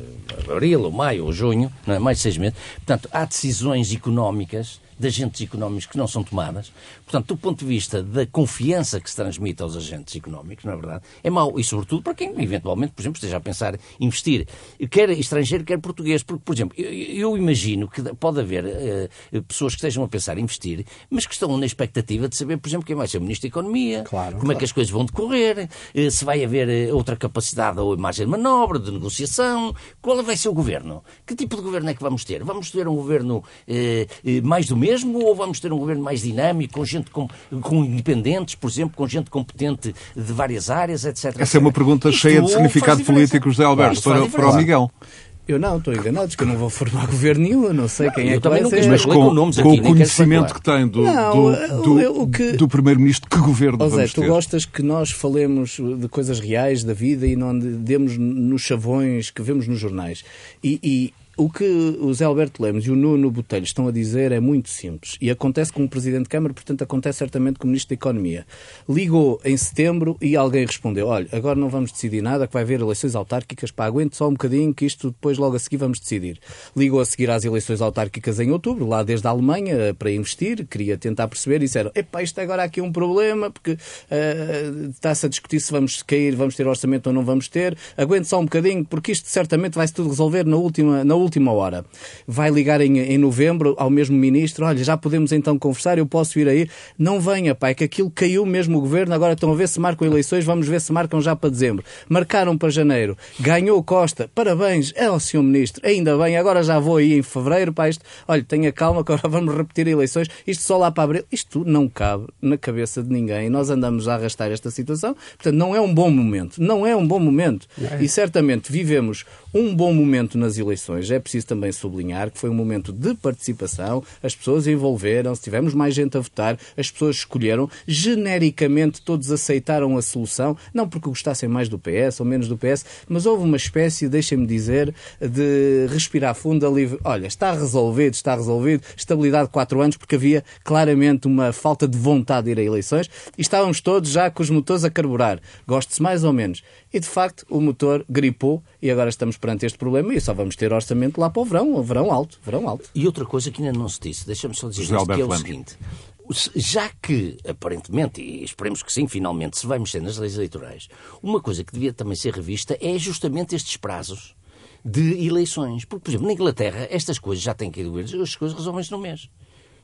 abril, ou maio, ou junho, não é? mais de seis meses. Portanto, há decisões económicas de agentes económicos que não são tomadas. Portanto, do ponto de vista da confiança que se transmite aos agentes económicos, não é verdade? É mau. E, sobretudo, para quem, eventualmente, por exemplo, esteja a pensar em investir, quer estrangeiro, quer português. Porque, por exemplo, eu, eu imagino que pode haver uh, pessoas que estejam a pensar em investir, mas que estão na expectativa de saber, por exemplo, quem vai ser o Ministro da Economia, claro, como claro. é que as coisas vão decorrer, uh, se vai haver uh, outra capacidade ou imagem de manobra, de negociação, qual vai ser o governo? Que tipo de governo é que vamos ter? Vamos ter um governo mais do mesmo ou vamos ter um governo mais dinâmico, com gente com, com independentes, por exemplo, com gente competente de várias áreas, etc. Essa etc. é uma pergunta Isto cheia de significado político, José Alberto, para, para o Miguel. Eu não, estou enganado, que eu não vou formar [laughs] governo nenhum, eu não sei quem é que vai ser. Mas com, nomes com o conhecimento que tem do, não, do, do, que... do Primeiro-Ministro, que governo oh, Zé, tu ter? gostas que nós falemos de coisas reais da vida e não demos nos chavões que vemos nos jornais. E, e o que o Zé Alberto Lemos e o Nuno Botelho estão a dizer é muito simples e acontece com o Presidente de Câmara, portanto acontece certamente com o Ministro da Economia. Ligou em setembro e alguém respondeu, olha, agora não vamos decidir nada, que vai haver eleições autárquicas, pá, aguente só um bocadinho que isto depois logo a seguir vamos decidir. Ligou a seguir às eleições autárquicas em outubro, lá desde a Alemanha, para investir, queria tentar perceber e disseram, epá, isto agora há aqui um problema, porque uh, está-se a discutir se vamos cair, vamos ter orçamento ou não vamos ter, aguente só um bocadinho, porque isto certamente vai-se tudo resolver na última, na última última hora. Vai ligar em, em novembro ao mesmo ministro, olha, já podemos então conversar, eu posso ir aí. Não venha, pai, que aquilo caiu mesmo o governo, agora estão a ver se marcam eleições, vamos ver se marcam já para dezembro. Marcaram para janeiro, ganhou Costa, parabéns, é o senhor ministro, ainda bem, agora já vou aí em fevereiro, pá, isto, olha, tenha calma, agora [laughs] vamos repetir eleições, isto só lá para abril, isto não cabe na cabeça de ninguém. Nós andamos a arrastar esta situação, portanto, não é um bom momento, não é um bom momento. É. E certamente vivemos um bom momento nas eleições. É preciso também sublinhar que foi um momento de participação, as pessoas envolveram-se, tivemos mais gente a votar, as pessoas escolheram, genericamente todos aceitaram a solução, não porque gostassem mais do PS ou menos do PS, mas houve uma espécie, deixem-me dizer, de respirar fundo ali. Olha, está resolvido, está resolvido, estabilidade de quatro anos, porque havia claramente uma falta de vontade de ir a eleições e estávamos todos já com os motores a carburar. Goste-se mais ou menos. E de facto o motor gripou e agora estamos perante este problema e só vamos ter orçamento lá para o verão, o verão alto, verão alto. E outra coisa que ainda não se disse, deixa-me só dizer isto, que é o seguinte. Já que, aparentemente, e esperemos que sim, finalmente, se vai mexer nas leis eleitorais, uma coisa que devia também ser revista é justamente estes prazos de eleições. Porque, por exemplo, na Inglaterra, estas coisas já têm que ir as coisas resolvem-se no mês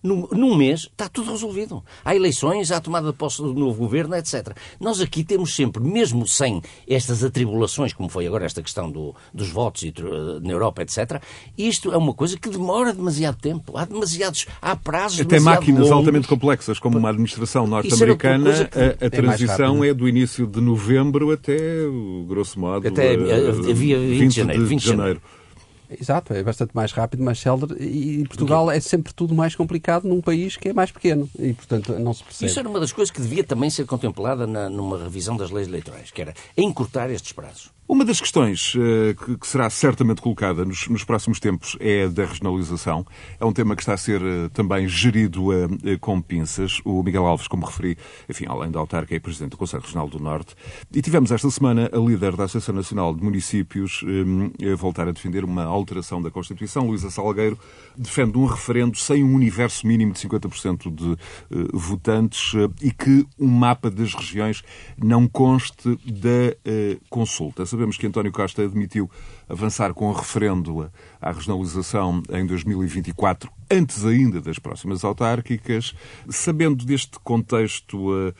num, num mês está tudo resolvido. Há eleições, há tomada de posse do novo governo, etc. Nós aqui temos sempre, mesmo sem estas atribulações, como foi agora esta questão do, dos votos na Europa, etc., isto é uma coisa que demora demasiado tempo. Há demasiados, há prazos Até máquinas longos. altamente complexas, como uma administração norte-americana, que... a, a transição é do início de novembro até, grosso modo, até, havia 20, 20 de janeiro. 20 de janeiro. Exato, é bastante mais rápido, mais célere e Portugal é sempre tudo mais complicado num país que é mais pequeno e, portanto, não se percebe. Isso era uma das coisas que devia também ser contemplada na, numa revisão das leis eleitorais, que era encurtar estes prazos. Uma das questões uh, que, será certamente colocada nos, nos, próximos tempos é a da regionalização. É um tema que está a ser uh, também gerido uh, com pinças. O Miguel Alves, como referi, enfim, além da autarca, é presidente do Conselho Regional do Norte. E tivemos esta semana a líder da Associação Nacional de Municípios a voltar a defender uma alteração da Constituição. Luísa Salgueiro defende um referendo sem um universo mínimo de 50% de votantes e que um mapa das regiões não conste da consulta sabemos que António Costa admitiu avançar com o referendo à regionalização em 2024, antes ainda das próximas autárquicas. Sabendo deste contexto uh,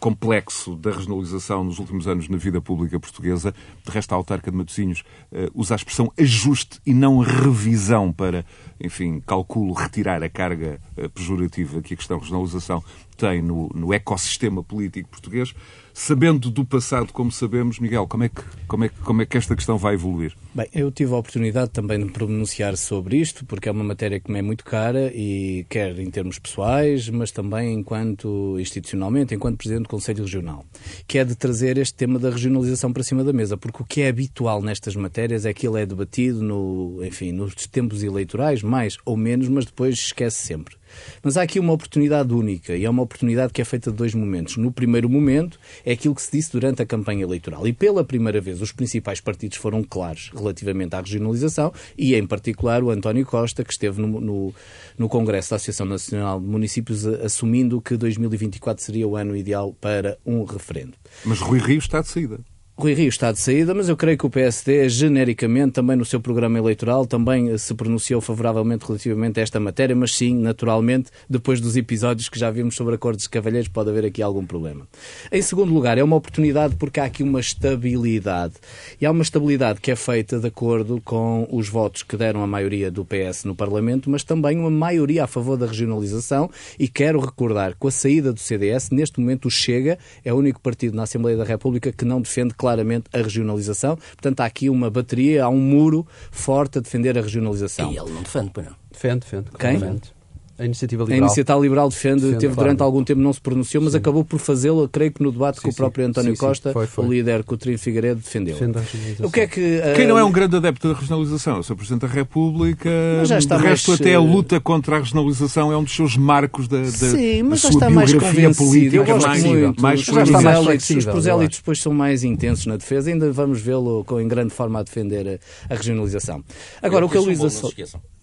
complexo da regionalização nos últimos anos na vida pública portuguesa. De resto, a autarca de Matosinhos uh, usa a expressão ajuste e não revisão para, enfim, calculo, retirar a carga uh, pejorativa que a questão regionalização tem no, no ecossistema político português. Sabendo do passado como sabemos, Miguel, como é, que, como, é como é que esta questão vai evoluir? Bem, eu tive a oportunidade também de pronunciar sobre isto, porque é uma matéria que me é muito cara e quer em termos pessoais, mas também enquanto institucionalmente, enquanto Presidente do Conselho Regional, que é de trazer este tema da regionalização para cima da mesa, porque o que é habitual nestas matérias é que ele é debatido no, enfim, nos tempos eleitorais, mais ou menos, mas depois esquece sempre. Mas há aqui uma oportunidade única e é uma oportunidade que é feita de dois momentos. No primeiro momento é aquilo que se disse durante a campanha eleitoral e pela primeira vez os principais partidos foram claros relativamente à regionalização e em particular o António Costa que esteve no, no, no Congresso da Associação Nacional de Municípios assumindo que 2024 seria o ano ideal para um referendo. Mas Rui Rio está de saída. Rui Rio está de saída, mas eu creio que o PSD, genericamente, também no seu programa eleitoral, também se pronunciou favoravelmente relativamente a esta matéria, mas sim, naturalmente, depois dos episódios que já vimos sobre acordos de cavalheiros, pode haver aqui algum problema. Em segundo lugar, é uma oportunidade porque há aqui uma estabilidade. E há uma estabilidade que é feita de acordo com os votos que deram a maioria do PS no Parlamento, mas também uma maioria a favor da regionalização. E quero recordar, com a saída do CDS, neste momento o Chega é o único partido na Assembleia da República que não defende claramente a regionalização. Portanto, há aqui uma bateria, há um muro forte a defender a regionalização. E ele não defende, pois não? Defende, defende. Quem? Defende. A iniciativa liberal. A iniciativa liberal defende, defende teve durante algum tempo não se pronunciou, mas sim. acabou por fazê-lo, creio que no debate sim, com o próprio sim. António Costa, foi, foi. o líder Coutinho Figueiredo defendeu. Defende a regionalização. O que é que, uh... Quem não é um grande adepto da regionalização? O Sr. Presidente da República, mas já está de resto mais... até a luta contra a regionalização é um dos seus marcos da, da, sim, mas da já sua está mais biografia política. Eu gosto mais, muito. mais os, já está mais os flexível, prosélitos depois são mais intensos na defesa, ainda vamos vê-lo em grande forma a defender a, a regionalização. Agora, Eu o que a Luísa...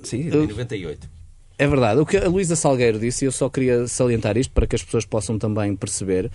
Sim, Em 98. É verdade. O que a Luísa Salgueiro disse, e eu só queria salientar isto para que as pessoas possam também perceber,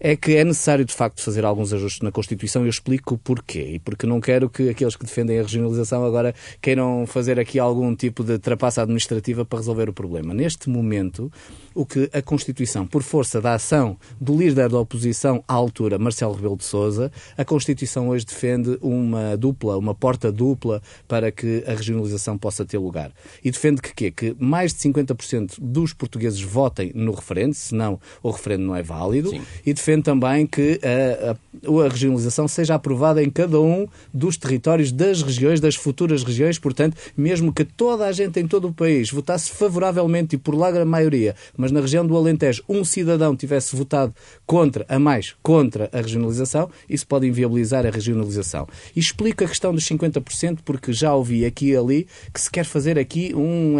é que é necessário de facto fazer alguns ajustes na Constituição. Eu explico porquê. E porque não quero que aqueles que defendem a regionalização agora queiram fazer aqui algum tipo de trapaça administrativa para resolver o problema. Neste momento, o que a Constituição, por força da ação do líder da oposição à altura, Marcelo Rebelo de Sousa, a Constituição hoje defende uma dupla, uma porta dupla para que a regionalização possa ter lugar. E defende que quê? Que mais de 50% dos portugueses votem no referendo, senão o referendo não é válido, Sim. e defende também que a, a, a, regionalização seja aprovada em cada um dos territórios das regiões, das futuras regiões, portanto, mesmo que toda a gente em todo o país votasse favoravelmente e por larga maioria, mas na região do Alentejo um cidadão tivesse votado contra, a mais, contra a regionalização, isso pode inviabilizar a regionalização. E explico a questão dos 50% porque já ouvi aqui e ali que se quer fazer aqui um,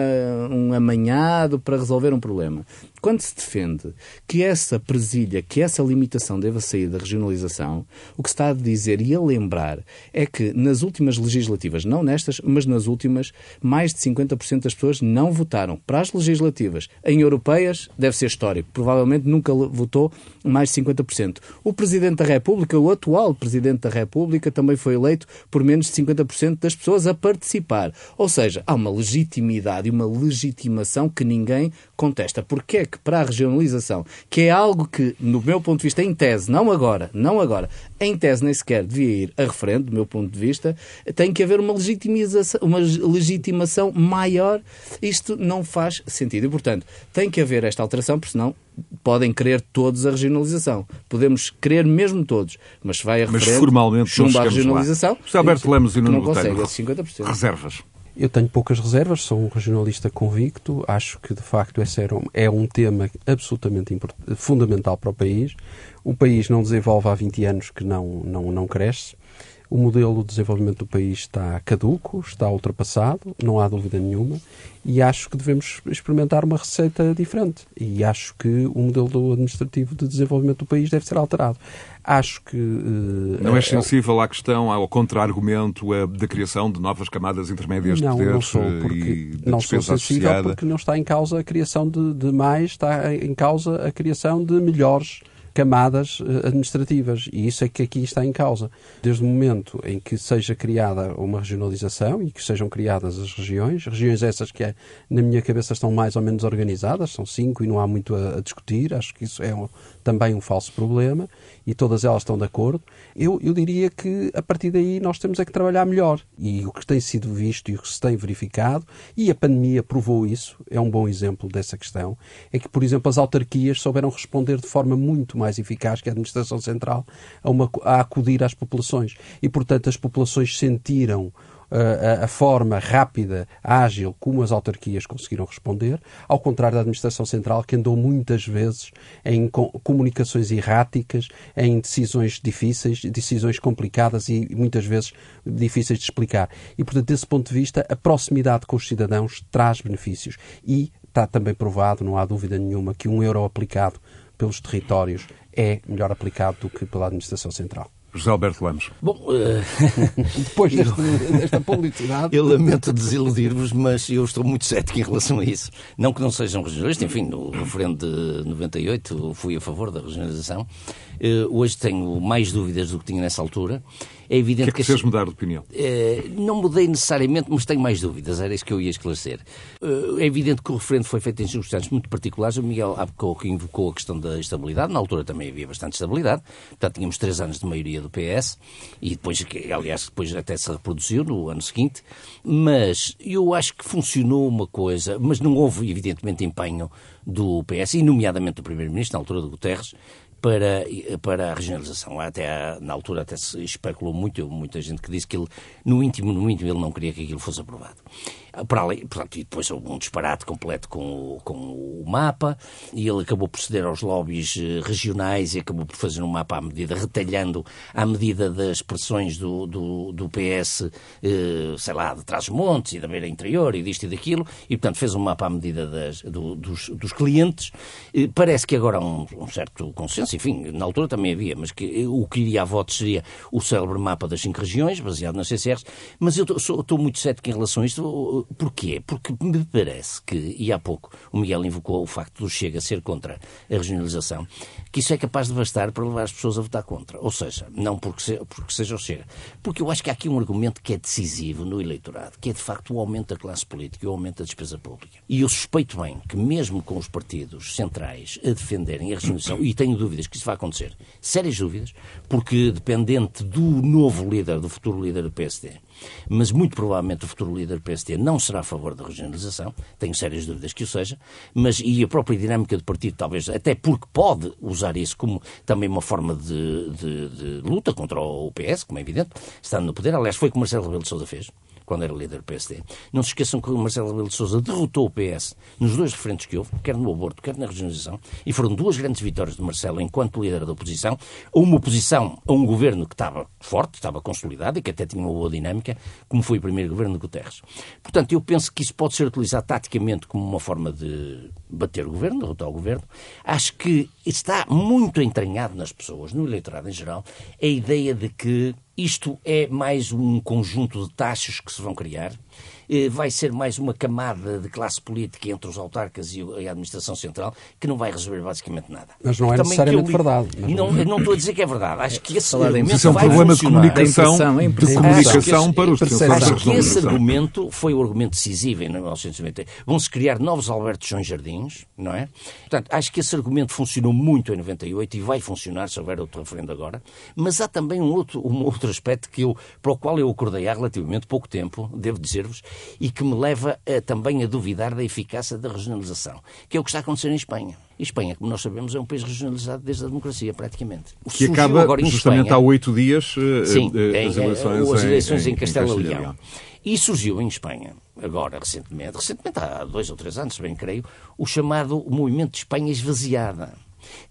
um amanhado para resolver um problema. Quando se defende que essa presilha, que essa limitação deva sair da regionalização, o que se está a dizer e a lembrar é que nas últimas legislativas, não nestas, mas nas últimas, mais de 50% das pessoas não votaram para as legislativas. Em europeias, deve ser histórico. Provavelmente nunca votou mais de 50%. O Presidente da República, o atual Presidente da República, também foi eleito por menos de 50% das pessoas a participar. Ou seja, há uma legitimidade e uma legitimação que ninguém contesta. Porquê é que para a regionalização, que é algo que, no meu ponto de vista, em tese, não agora, não agora, em tese nem sequer devia ir a referendo, do meu ponto de vista, tem que haver uma legitimização, uma legitimação maior. Isto não faz sentido. E, portanto, tem que haver esta alteração, porque senão podem querer todos a regionalização. Podemos querer mesmo todos, mas se vai a Mas referendo, formalmente não chumba a chegamos lá. regionalização. José Alberto Lemos e Nuno não consegue Botelho. esses 50%. Reservas. Eu tenho poucas reservas, sou um regionalista convicto, acho que de facto esse era um- é um tema absolutamente fundamental para o país. O país não desenvolve há 20 anos que não, não, não cresce. O modelo de desenvolvimento do país está caduco, está ultrapassado, não há dúvida nenhuma, e acho que devemos experimentar uma receita diferente. E acho que o modelo administrativo de desenvolvimento do país deve ser alterado. Acho que. eh, Não é eh, sensível à questão, ao contra-argumento eh, da criação de novas camadas intermédias de não, poder não sou, eh, porque e não sou sensível associada. porque não está em causa a criação de, de mais, está em causa a criação de melhores camadas uh, administrativas. E isso é que aqui está em causa. Desde o momento em que seja criada uma regionalização e que sejam criadas as regiões, regiões essas que, é, na minha cabeça, estão mais ou menos organizadas, são cinco e não há muito a, a discutir, acho que isso é um, também um falso problema, e todas elas estão de acordo. Eu, eu diria que, a partir daí, nós temos é que trabalhar melhor. E o que tem sido visto e o que se tem verificado, e a pandemia provou isso, é um bom exemplo dessa questão, é que, por exemplo, as autarquias souberam responder de forma muito mais eficaz que a Administração Central a, uma, a acudir às populações. E, portanto, as populações sentiram a, a, forma rápida, ágil, como as autarquias conseguiram responder, ao contrário da Administração Central, que andou muitas vezes em comunicações erráticas, em decisões difíceis, decisões complicadas e muitas vezes difíceis de explicar. E, portanto, desse ponto de vista, a proximidade com os cidadãos traz benefícios. E está também provado, não há dúvida nenhuma, que um euro aplicado pelos territórios é melhor aplicado do que pela Administração Central. José Alberto Lemos. Bom, uh... [laughs] depois desta, desta publicidade. Eu lamento desiludir-vos, mas eu estou muito cético em relação a isso. Não que não sejam regionalistas, enfim, no referendo de 98 fui a favor da regionalização. Uh, hoje tenho mais dúvidas do que tinha nessa altura. É evidente o que é que, que fez mudar de opinião? Uh, não mudei necessariamente, mas tenho mais dúvidas, era isso que eu ia esclarecer. Uh, é evidente que o referendo foi feito em circunstâncias muito particulares. O Miguel há pouco invocou a questão da estabilidade, na altura também havia bastante estabilidade, portanto tínhamos três anos de maioria do PS, e depois, aliás, depois até se reproduziu no ano seguinte, mas eu acho que funcionou uma coisa, mas não houve, evidentemente, empenho do PS, e nomeadamente do Primeiro-Ministro, na altura do Guterres, para, para a regionalização. Até na altura até se especulou muito, muita gente que disse que ele, no íntimo, no íntimo, ele não queria que aquilo fosse aprovado. Para além, portanto, e depois houve um disparate completo com o, com o mapa, e ele acabou por ceder aos lobbies eh, regionais e acabou por fazer um mapa à medida, retalhando à medida das pressões do, do, do PS, eh, sei lá, de Trás-os-Montes e da Beira Interior e disto e daquilo, e portanto fez um mapa à medida das, do, dos, dos clientes. Eh, parece que agora há um, um, certo consenso, enfim, na altura também havia, mas que o que iria a votos seria o célebre mapa das cinco regiões, baseado nas CCRs, mas eu estou muito cético em relação a isto Porquê? Porque me parece que, e há pouco o Miguel invocou o facto do Chega ser contra a regionalização, que isso é capaz de bastar para levar as pessoas a votar contra. Ou seja, não porque, se, porque seja o Chega. Porque eu acho que há aqui um argumento que é decisivo no eleitorado, que é de facto o aumento da classe política e o aumento da despesa pública. E eu suspeito bem que mesmo com os partidos centrais a defenderem a regionalização, e tenho dúvidas que isso vai acontecer, sérias dúvidas, porque dependente do novo líder, do futuro líder do PSD, mas muito provavelmente o futuro líder do PSD não será a favor da regionalização, tenho sérias dúvidas que o seja, mas e a própria dinâmica do partido, talvez, até porque pode usar isso como também uma forma de, de, de luta contra o PS, como é evidente, estando no poder. Aliás, foi o que Marcelo Rebelo de Sousa fez quando era líder do PSD. Não se esqueçam que o Marcelo Rebelo de Sousa derrotou o PS nos dois referentes que houve, quer no aborto, quer na regionalização, e foram duas grandes vitórias de Marcelo enquanto líder da oposição, uma oposição a um governo que estava forte, estava consolidado e que até tinha uma boa dinâmica, como foi o primeiro governo de Guterres. Portanto, eu penso que isso pode ser utilizado taticamente como uma forma de bater o governo, derrotar o governo. Acho que está muito entranhado nas pessoas, no eleitorado em geral, a ideia de que isto é mais um conjunto de taxas que se vão criar vai ser mais uma camada de classe política entre os autarcas e a administração central que não vai resolver basicamente nada. Mas não é necessariamente li... verdade. Não, não estou a dizer que é verdade. Acho que esse argumento Isso é um problema de comunicação, de comunicação para os defensores Acho que esse argumento foi o argumento decisivo em 1990. Vão-se criar novos Alberto João Jardins, não é? Portanto, acho que esse argumento funcionou muito em 98 e vai funcionar se houver outro referendo agora. Mas há também um outro, um outro aspecto que eu, para o qual eu acordei há relativamente pouco tempo, devo dizer-vos, e que me leva a, também a duvidar da eficácia da regionalização, que é o que está a acontecer em Espanha. E Espanha, como nós sabemos, é um país regionalizado desde a democracia, praticamente. Que Surgiu acaba justamente Espanha, há oito dias eh, sim, eh, as eleições, as eleições em, em, em Castelo Leão. E surgiu em Espanha, agora recentemente, recentemente há dois ou três anos, bem creio, o chamado Movimento de Espanha Esvaziada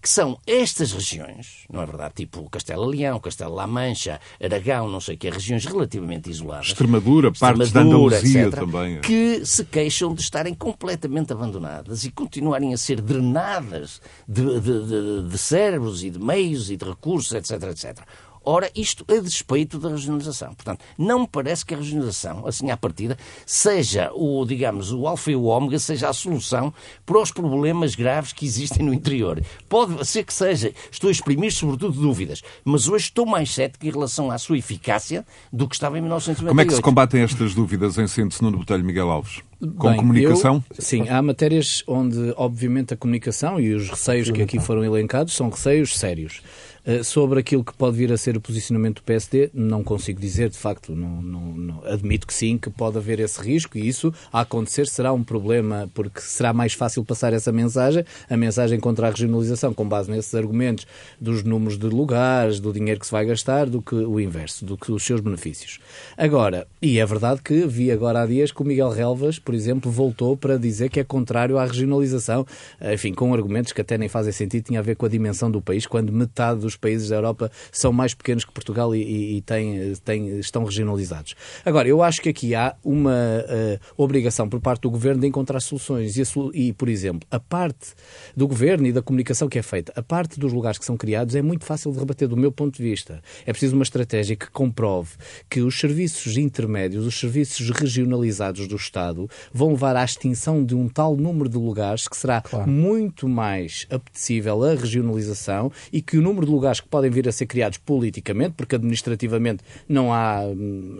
que são estas regiões, não é verdade? Tipo Castelo-Leão, Castelo-La Mancha, Aragão, não sei o que, regiões relativamente isoladas. Extremadura, Extremadura partes da Andaluzia etc, também. Que se queixam de estarem completamente abandonadas e continuarem a ser drenadas de, de, de, de cérebros e de meios e de recursos, etc, etc. Ora, isto a despeito da regionalização. Portanto, não me parece que a regionalização, assim à partida, seja o, digamos, o alfa e o ômega, seja a solução para os problemas graves que existem no interior. Pode ser que seja. Estou a exprimir, sobretudo, dúvidas. Mas hoje estou mais cético em relação à sua eficácia do que estava em 1998. Como é que se combatem estas dúvidas em síntese no Botelho Miguel Alves? Com Bem, comunicação? Eu, sim, há matérias onde, obviamente, a comunicação e os receios que aqui foram elencados são receios sérios. Eh, sobre aquilo que pode vir a ser o posicionamento do PSD, não consigo dizer, de facto, não, não, não, admito que sim, que pode haver esse risco e isso, a acontecer, será um problema, porque será mais fácil passar essa mensagem, a mensagem contra a regionalização, com base nesses argumentos dos números de lugares, do dinheiro que se vai gastar, do que o inverso, do que os seus benefícios. Agora, e é verdade que vi agora há dias que o Miguel Relvas, por exemplo, voltou para dizer que é contrário à regionalização, enfim, com argumentos que até nem fazem sentido, tinha a ver com a dimensão do país, quando metade dos países da Europa são mais pequenos que Portugal e, e têm, têm, estão regionalizados. Agora, eu acho que aqui há uma uh, obrigação por parte do Governo de encontrar soluções. E, e, por exemplo, a parte do Governo e da comunicação que é feita, a parte dos lugares que são criados é muito fácil de rebater do meu ponto de vista. É preciso uma estratégia que comprove que os serviços intermédios, os serviços regionalizados do Estado, vão levar à extinção de um tal número de lugares que será claro. muito mais apetecível a regionalização e que o número de lugares que podem vir a ser criados politicamente, porque administrativamente não há,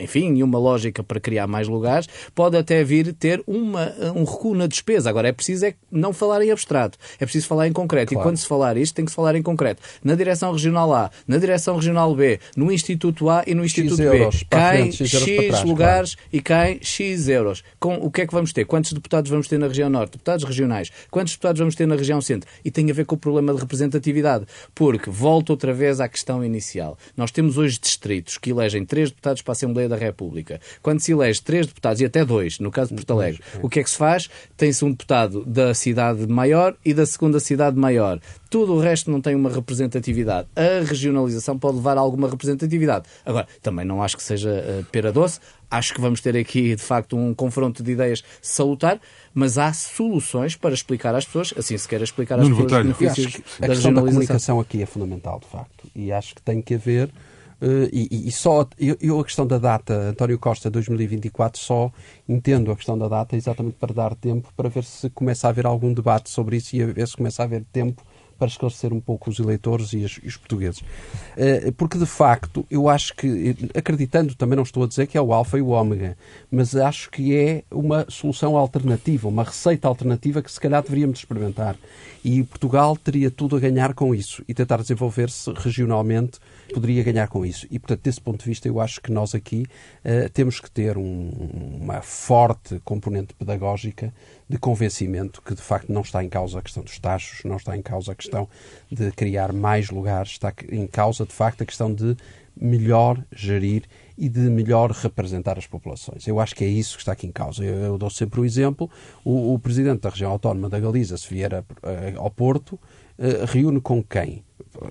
enfim, nenhuma lógica para criar mais lugares, pode até vir ter uma, um recuo na despesa. Agora, é preciso é não falar em abstrato, é preciso falar em concreto. Claro. E quando se falar isto, tem que se falar em concreto. Na direção regional A, na direção regional B, no Instituto A e no Instituto X B. Cai X, X trás, lugares claro. e cai X euros. Com o que é que vamos ter? Quantos deputados vamos ter na região Norte? Deputados regionais. Quantos deputados vamos ter na região Centro? E tem a ver com o problema de representatividade. Porque, volto outra vez à questão inicial. Nós temos hoje distritos que elegem três deputados para a Assembleia da República. Quando se elege três deputados, e até dois, no caso de Porto Alegre, o que é que se faz? Tem-se um deputado da cidade maior e da segunda cidade maior. Tudo o resto não tem uma representatividade. A regionalização pode levar a alguma representatividade. Agora, também não acho que seja uh, pera doce. Acho que vamos ter aqui, de facto, um confronto de ideias salutar, mas há soluções para explicar às pessoas, assim se quer explicar às pessoas os benefícios da A questão da comunicação aqui é fundamental, de facto. E acho que tem que haver Uh, e, e, só eu, eu, a questão da data, António Costa 2024, só entendo a questão da data exatamente para dar tempo para ver se começa a haver algum debate sobre isso e a ver se começa a haver tempo para esclarecer um pouco os eleitores e os, e os portugueses. Eh, porque, de facto, eu acho que, acreditando, também não estou a dizer que é o alfa e o ômega, mas acho que é uma solução alternativa, uma receita alternativa que se calhar deveríamos experimentar. E Portugal teria tudo a ganhar com isso e tentar desenvolver-se regionalmente poderia ganhar com isso. E, portanto, desse ponto de vista, eu acho que nós aqui uh, temos que ter um, uma forte componente pedagógica de convencimento que, de facto, não está em causa a questão dos taxos, não está em causa a questão de criar mais lugares, está em causa, de facto, a questão de melhor gerir e de melhor representar as populações. Eu acho que é isso que está aqui em causa. Eu, eu dou sempre o exemplo: o, o, presidente da região autónoma da Galiza, se vier a, a, ao Porto, uh, reúne com quem?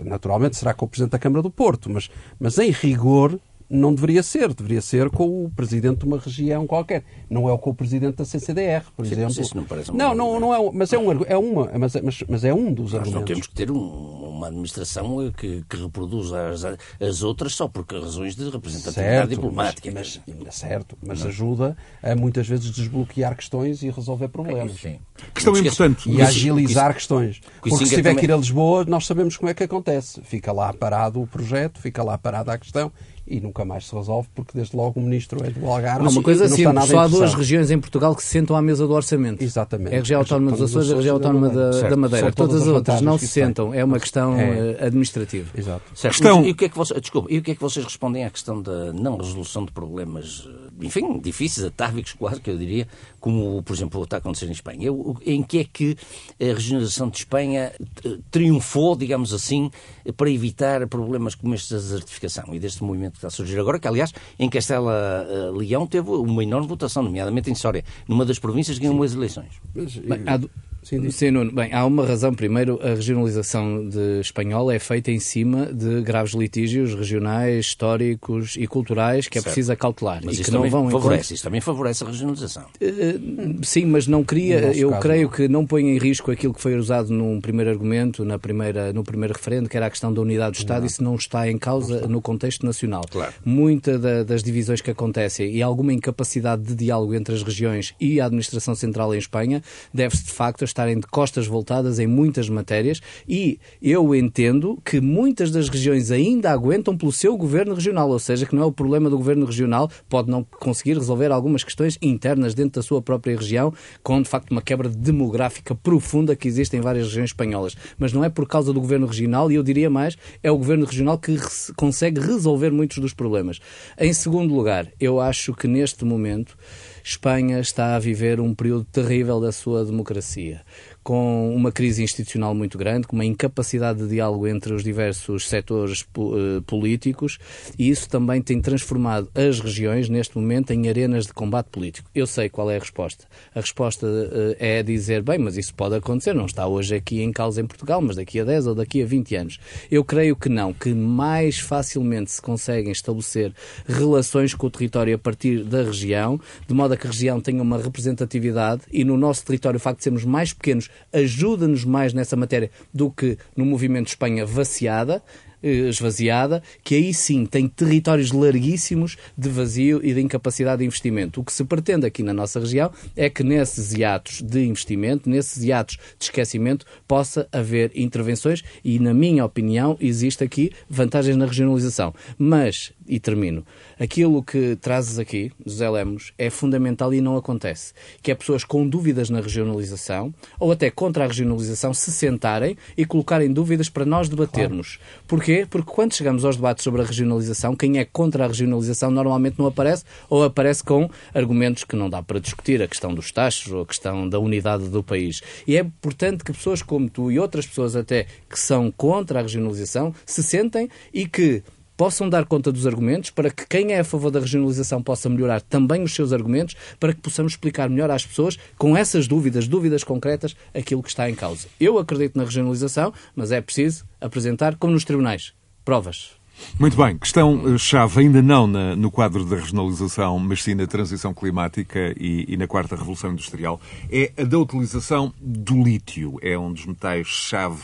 Naturalmente será com o presidente da Câmara do Porto, mas, mas em rigor não deveria ser. Deveria ser com o presidente de uma região qualquer. Não é o com o presidente da CCDR, por Sim, exemplo. Isso não parece um não, não, não é, mas é um, é uma, mas, mas, mas é um dos Nós argumentos. não temos que ter um, uma administração que, que reproduz as, as outras só por razões de representatividade certo, diplomática. Mas, mas, certo, mas não. ajuda a muitas vezes desbloquear questões e resolver problemas. Sim. Questão importante. E agilizar questões. Porque se tiver que ir a Lisboa, nós sabemos como é que acontece. Fica lá parado o projeto, fica lá parada a questão e nunca mais se resolve porque desde logo o ministro é do Algarve. Não, uma coisa assim, só há duas regiões em Portugal que se sentam à mesa do orçamento. Exatamente. É a região autónoma dos Açores e a região autónoma da, da Madeira. Todas, todas as outras não se sentam. É uma questão é. Eh, administrativa. Exato. Certo. Questão... e, o que é que você... Desculpa, e o que é que vocês respondem à questão da não resolução de problemas, eh, enfim, difíceis, atávicos, quase, que eu diria, como, por exemplo, o que está a acontecer em Espanha? Eu, em que é que a regionalização de Espanha eh, triunfou, digamos assim, para evitar problemas como estes da desertificação e deste movimento que está a surgir agora, que aliás em Castela uh, Leão teve uma enorme votação, nomeadamente em Soria, numa das províncias que ganhou as eleições. Bem, há, Sim, Sim, Nuno. Bem, há uma razão. Primeiro, a regionalização de espanhola é feita em cima de graves litígios regionais, históricos e culturais que é certo. preciso acautelar. Mas e que não vão favorece, Isso também favorece a regionalização. Uh, sim, mas não cria. Eu caso, creio não. que não põe em risco aquilo que foi usado num primeiro argumento, na primeira, no primeiro referendo, que era a questão da unidade do Estado. Não. Isso não está em causa no contexto nacional. Claro. Muita da, das divisões que acontecem e alguma incapacidade de diálogo entre as regiões e a administração central em Espanha deve-se de facto estarem de costas voltadas em muitas matérias e eu entendo que muitas das regiões ainda aguentam pelo seu governo regional, ou seja, que não é o problema do governo regional, pode não conseguir resolver algumas questões internas dentro da sua própria região, com de facto uma quebra demográfica profunda que existe em várias regiões espanholas. Mas não é por causa do governo regional, e eu diria mais, é o governo regional que consegue resolver muitos dos problemas. Em segundo lugar, eu acho que neste momento Espanha está a viver um período terrível da sua democracia com uma crise institucional muito grande, com uma incapacidade de diálogo entre os diversos setores uh, políticos, e isso também tem transformado as regiões, neste momento, em arenas de combate político. Eu sei qual é a resposta. A resposta uh, é dizer, bem, mas isso pode acontecer, não está hoje aqui em causa em Portugal, mas daqui a 10 ou daqui a 20 anos. Eu creio que não, que mais facilmente se conseguem estabelecer relações com o território a partir da região, de modo a que a região tenha uma representatividade e no nosso território o facto de sermos mais pequenos ajuda-nos mais nessa matéria do que no movimento Espanha vaciada eh, esvaziada, que aí sim tem territórios larguíssimos de vazio e de incapacidade de investimento. O que se pretende aqui na nossa região é que nesses hiatos de investimento, nesses hiatos de esquecimento, possa haver intervenções e, na minha opinião, existe aqui vantagens na regionalização. Mas, e termino, aquilo que trazes aqui, José Lemos, é fundamental e não acontece. Que é pessoas com dúvidas na regionalização ou até contra a regionalização se sentarem e colocarem dúvidas para nós debatermos. Claro. Porquê? Porque quando chegamos aos debates sobre a regionalização, quem é contra a regionalização normalmente não aparece ou aparece com argumentos que não dá para discutir, a questão dos taxos ou a questão da unidade do país. E é importante que pessoas como tu e outras pessoas até que são contra a regionalização se sentem e que possam dar conta dos argumentos, para que quem é a favor da regionalização possa melhorar também os seus argumentos, para que possamos explicar melhor às pessoas, com essas dúvidas, dúvidas concretas, aquilo que está em causa. Eu acredito na regionalização, mas é preciso apresentar, como nos tribunais, provas. Muito bem, questão-chave eh, ainda não na, no quadro da regionalização, mas sim na transição climática e, e, na quarta revolução industrial, é a da utilização do lítio. É um dos metais-chave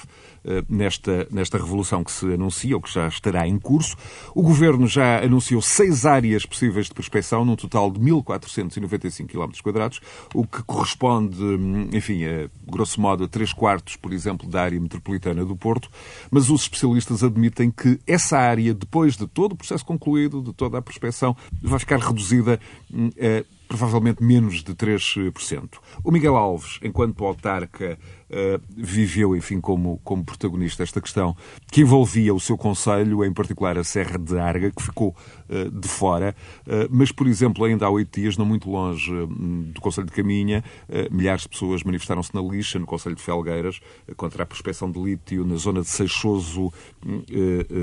nesta, nesta revolução que se anuncia, ou que já estará em curso. O Governo já anunciou seis áreas possíveis de prospecção, num total de 1.495 km, o que corresponde, enfim, a, grosso modo, a 3 quartos, por exemplo, da área metropolitana do Porto. Mas os especialistas admitem que essa área, depois de todo o processo concluído, de toda a prospecção, vai ficar reduzida hum, a provavelmente menos de 3%. O Miguel Alves, enquanto autarca, uh, viveu, enfim, como, como protagonista esta questão que envolvia o seu Conselho, em particular a Serra de Arga, que ficou uh, de fora. Uh, mas, por exemplo, ainda há oito dias, não muito longe do Conselho de Caminha, milhares de pessoas manifestaram-se na lixa, no Conselho de Felgueiras, contra a prospecção de lítio na zona de Seixoso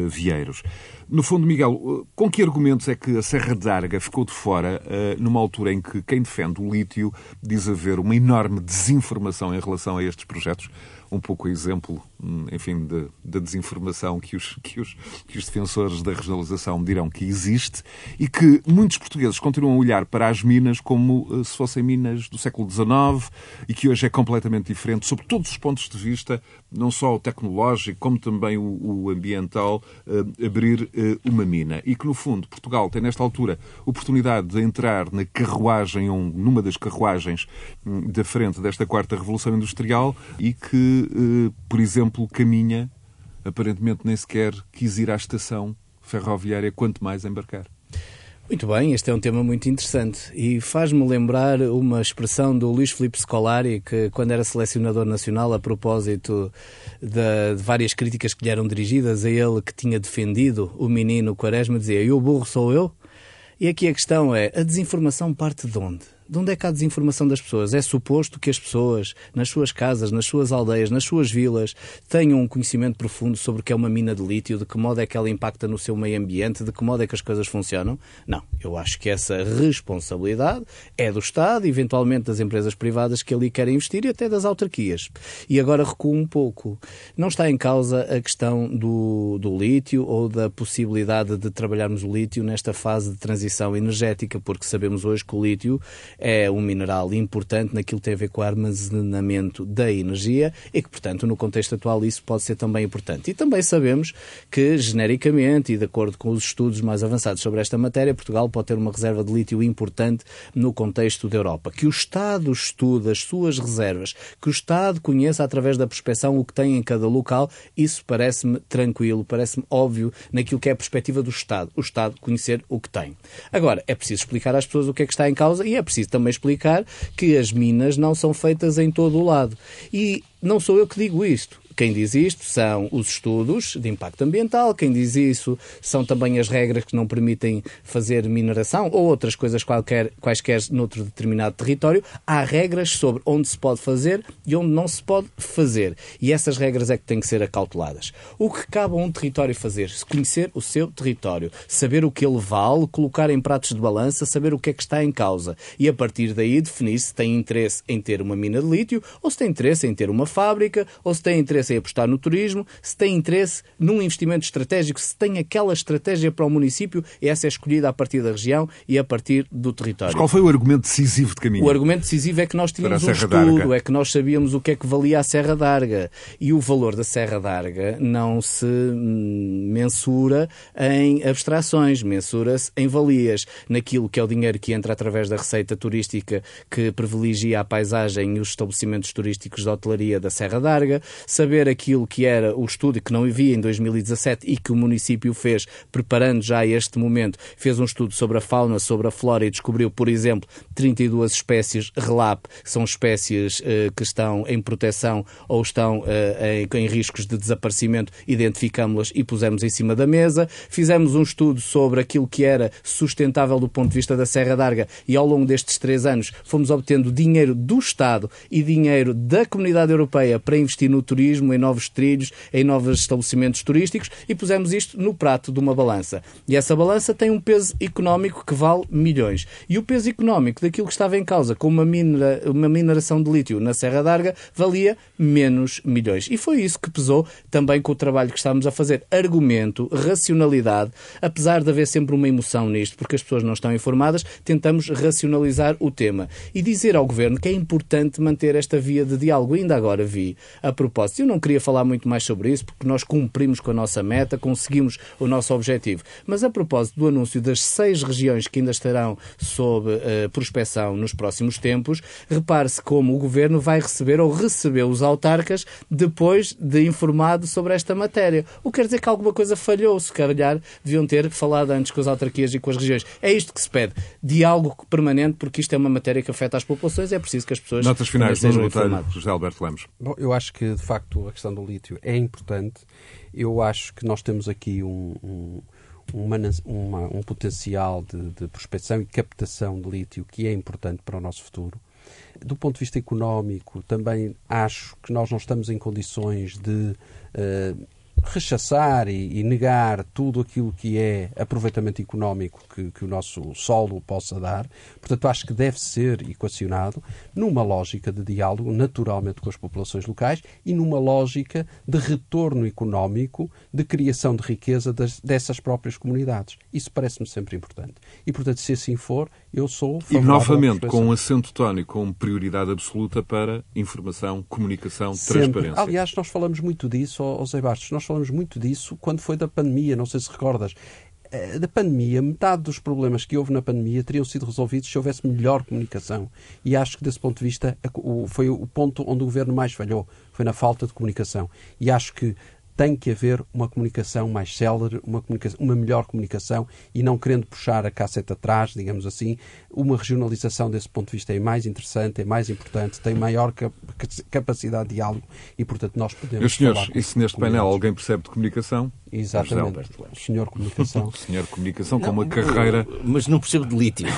Vieiros. No fundo, Miguel, com que argumentos é que a Serra de Arga ficou de fora numa altura em que quem defende o lítio diz haver uma enorme desinformação em relação a estes projetos um pouco exemplo, hum, enfim, da desinformação que os, que, os, que os defensores da regionalização dirão que existe e que muitos portugueses continuam a olhar para as minas como eh, se fossem minas do século XIX e que hoje é completamente diferente, sob todos os pontos de vista, não só o tecnológico, como também o, o ambiental, uh, abrir uh, uma mina. E que, no fundo, Portugal tem, nesta altura, oportunidade de entrar na carruagem, numa das carruagens um, da frente desta quarta revolução industrial e que eh, por exemplo, caminha, aparentemente nem sequer quis ir à estação ferroviária, quanto mais embarcar. Muito bem, este é um tema muito interessante e faz-me lembrar uma expressão do Luís Filipe Scolari, que quando era selecionador nacional, a propósito de, de, várias críticas que lhe eram dirigidas a ele, que tinha defendido o menino Quaresma, dizia: E o burro sou eu? E aqui a questão é: a desinformação parte de onde? De onde é que há desinformação das pessoas? É suposto que as pessoas, nas suas casas, nas suas aldeias, nas suas vilas, tenham um conhecimento profundo sobre o que é uma mina de lítio, de que modo é que ela impacta no seu meio ambiente, de que modo é que as coisas funcionam? Não. Eu acho que essa responsabilidade é do Estado, eventualmente das empresas privadas que ali querem investir e até das autarquias. E agora recuo um pouco. Não está em causa a questão do, do lítio ou da possibilidade de trabalharmos o lítio nesta fase de transição energética, porque sabemos hoje que o lítio é um mineral importante naquilo que tem a ver com o armazenamento da energia e que, portanto, no contexto atual isso pode ser também importante. E também sabemos que, genericamente e de acordo com os estudos mais avançados sobre esta matéria, Portugal pode ter uma reserva de lítio importante no contexto da Europa. Que o Estado estude as suas reservas, que o Estado conheça através da prospeção o que tem em cada local, isso parece-me tranquilo, parece-me óbvio naquilo que é a perspectiva do Estado. O Estado conhecer o que tem. Agora, é preciso explicar às pessoas o que é que está em causa e é preciso também explicar que as minas não são feitas em todo o lado. E não sou eu que digo isto. Quem diz isto são os estudos de impacto ambiental, quem diz isso são também as regras que não permitem fazer mineração ou outras coisas qualquer, quaisquer noutro determinado território. Há regras sobre onde se pode fazer e onde não se pode fazer. E essas regras é que têm que ser acauteladas. O que cabe a um território fazer? Conhecer o seu território, saber o que ele vale, colocar em pratos de balança, saber o que é que está em causa. E a partir daí definir se tem interesse em ter uma mina de lítio ou se tem interesse em ter uma fábrica ou se tem interesse interesse em apostar no turismo, se tem interesse num investimento estratégico, se tem aquela estratégia para o município, essa é escolhida a partir da região e a partir do território. Mas qual foi o argumento decisivo de caminho? O argumento decisivo é que nós tínhamos um estudo, é que nós sabíamos o que é que valia a Serra d'Arga. E o valor da Serra d'Arga não se hum, mensura em abstrações, mensura-se em valias, naquilo que é o dinheiro que entra através da receita turística que privilegia a paisagem e os estabelecimentos turísticos de hotelaria da Serra d'Arga, saber ver aquilo que era o estudo que não havia em 2017 e que o município fez, preparando já este momento, fez um estudo sobre a fauna, sobre a flora e descobriu, por exemplo, 32 espécies relap, que são espécies uh, que estão em proteção ou estão uh, em, em, riscos de desaparecimento, identificámos-las e pusemos em cima da mesa. Fizemos um estudo sobre aquilo que era sustentável do ponto de vista da Serra d'Arga e ao longo destes três anos fomos obtendo dinheiro do Estado e dinheiro da Comunidade Europeia para investir no turismo turismo, em novos trilhos, em novos estabelecimentos turísticos e pusemos isto no prato de uma balança. E essa balança tem um peso económico que vale milhões. E o peso económico daquilo que estava em causa com uma, minera, uma mineração de lítio na Serra d'Arga valia menos milhões. E foi isso que pesou também com o trabalho que estamos a fazer. Argumento, racionalidade, apesar de haver sempre uma emoção nisto, porque as pessoas não estão informadas, tentamos racionalizar o tema e dizer ao Governo que é importante manter esta via de diálogo. Ainda agora vi, a propósito, eu não queria falar muito mais sobre isso, porque nós cumprimos com a nossa meta, conseguimos o nosso objetivo. Mas a propósito do anúncio das seis regiões que ainda estarão sob uh, prospecção nos próximos tempos, repare-se como o Governo vai receber ou recebeu os autarcas depois de informado sobre esta matéria. O que quer dizer que alguma coisa falhou, se calhar deviam ter falado antes com as autarquias e com as regiões. É isto que se pede. Diálogo permanente, porque isto é uma matéria que afeta as populações, é preciso que as pessoas Notas finais, sejam informadas. José Alberto Lemos. Bom, eu acho que, de facto a questão do lítio é importante. Eu acho que nós temos aqui um, um, uma, uma, um potencial de, de prospecção e captação de lítio que é importante para o nosso futuro. Do ponto de vista económico, também acho que nós não estamos em condições de uh, rechaçar e, e, negar tudo aquilo que é aproveitamento económico que, que, o nosso solo possa dar. Portanto, acho que deve ser equacionado numa lógica de diálogo, naturalmente, com as populações locais e numa lógica de retorno económico, de criação de riqueza das, dessas próprias comunidades. Isso parece-me sempre importante. E, portanto, se assim for, eu sou. E novamente, com um acento tónico, com prioridade absoluta para informação, comunicação, sempre. transparência. Aliás, nós falamos muito disso, José Bastos. Nós falamos muito disso quando foi da pandemia, não sei se recordas. Eh, da pandemia, metade dos problemas que houve na pandemia teriam sido resolvidos se houvesse melhor comunicação. E acho que, desse ponto de vista, foi o ponto onde o governo mais falhou, foi na falta de comunicação. E acho que tem que haver uma comunicação mais célere, uma, comunicação, uma melhor comunicação e não querendo puxar a casseta atrás, digamos assim, uma regionalização desse ponto de vista é mais interessante, é mais importante, tem maior capacidade de diálogo e, portanto, nós podemos. Meus senhores, e se neste painel alguém percebe de comunicação? Exatamente. Senhor Comunicação. [laughs] Senhor Comunicação com uma carreira. Mas não percebo de lítio. [laughs]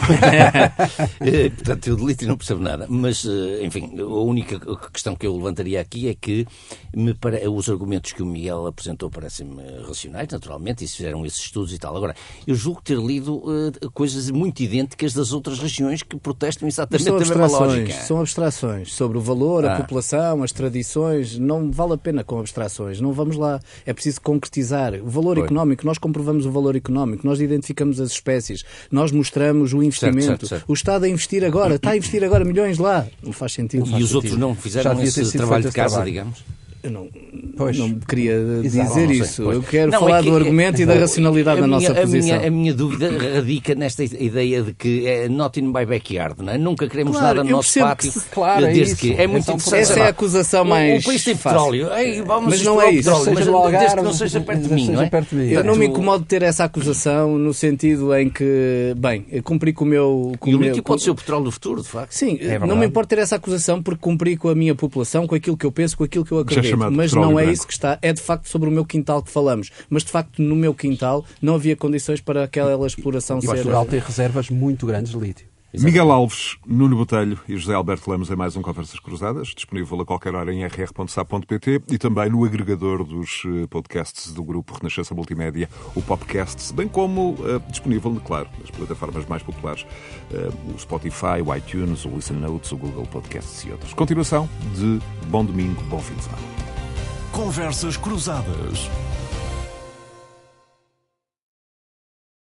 Eh, portanto, eu de lítio não percebo nada. Mas, eh, enfim, a única questão que eu levantaria aqui é que me pare... os argumentos que o Miguel apresentou parecem-me racionais, naturalmente, e se fizeram esses estudos e tal. Agora, eu julgo ter lido uh, coisas muito idênticas das outras regiões que protestam exatamente a mesma lógica. São abstrações sobre o valor, ah. a população, as tradições. Não vale a pena com abstrações. Não vamos lá. É preciso concretizar. O valor Foi. económico, nós comprovamos o valor económico, nós identificamos as espécies, nós mostramos o investimento. Certo, certo, certo. O Estado a investir agora, está a investir agora milhões lá. Não faz sentido. Não e faz os sentido. outros não fizeram esse trabalho de casa, trabalho. digamos? Eu não, pois. não queria Exato, dizer não isso. Eu quero não, falar é que, do argumento é, e da racionalidade da nossa a posição. Minha, a minha dúvida radica nesta ideia de que é not in my backyard, não é? Nunca queremos claro, nada no nosso pátio. Que, claro, é desde isso. que é muito então, Essa é a acusação mais. O, país tem petróleo. Ei, vamos mas não é isso. Petróleo, mas Algarve, desde que não seja perto de mim, não é? Eu não me incomodo de ter essa acusação no sentido em que, bem, cumpri com o meu. Com e o lítio pode ser o petróleo do futuro, de facto. Sim, não me importa ter essa acusação porque cumpri com a minha população, com aquilo que eu penso, com aquilo que eu acredito. Mas não é isso que está, é de facto sobre o meu quintal que falamos. Mas de facto, no meu quintal não havia condições para aquela exploração e ser. Portugal tem reservas muito grandes de lítio. Exatamente. Miguel Alves, Nuno Botelho e José Alberto Lemos em mais um Conversas Cruzadas, disponível a qualquer hora em rr.sap.pt e também no agregador dos eh, podcasts do grupo Renascença Multimédia, o Popcasts, bem como uh, disponível, claro, nas plataformas mais populares, uh, o Spotify, o iTunes, o Listen Notes, o Google Podcasts e outros. Continuação de bom domingo, bom fim de semana. Conversas Cruzadas.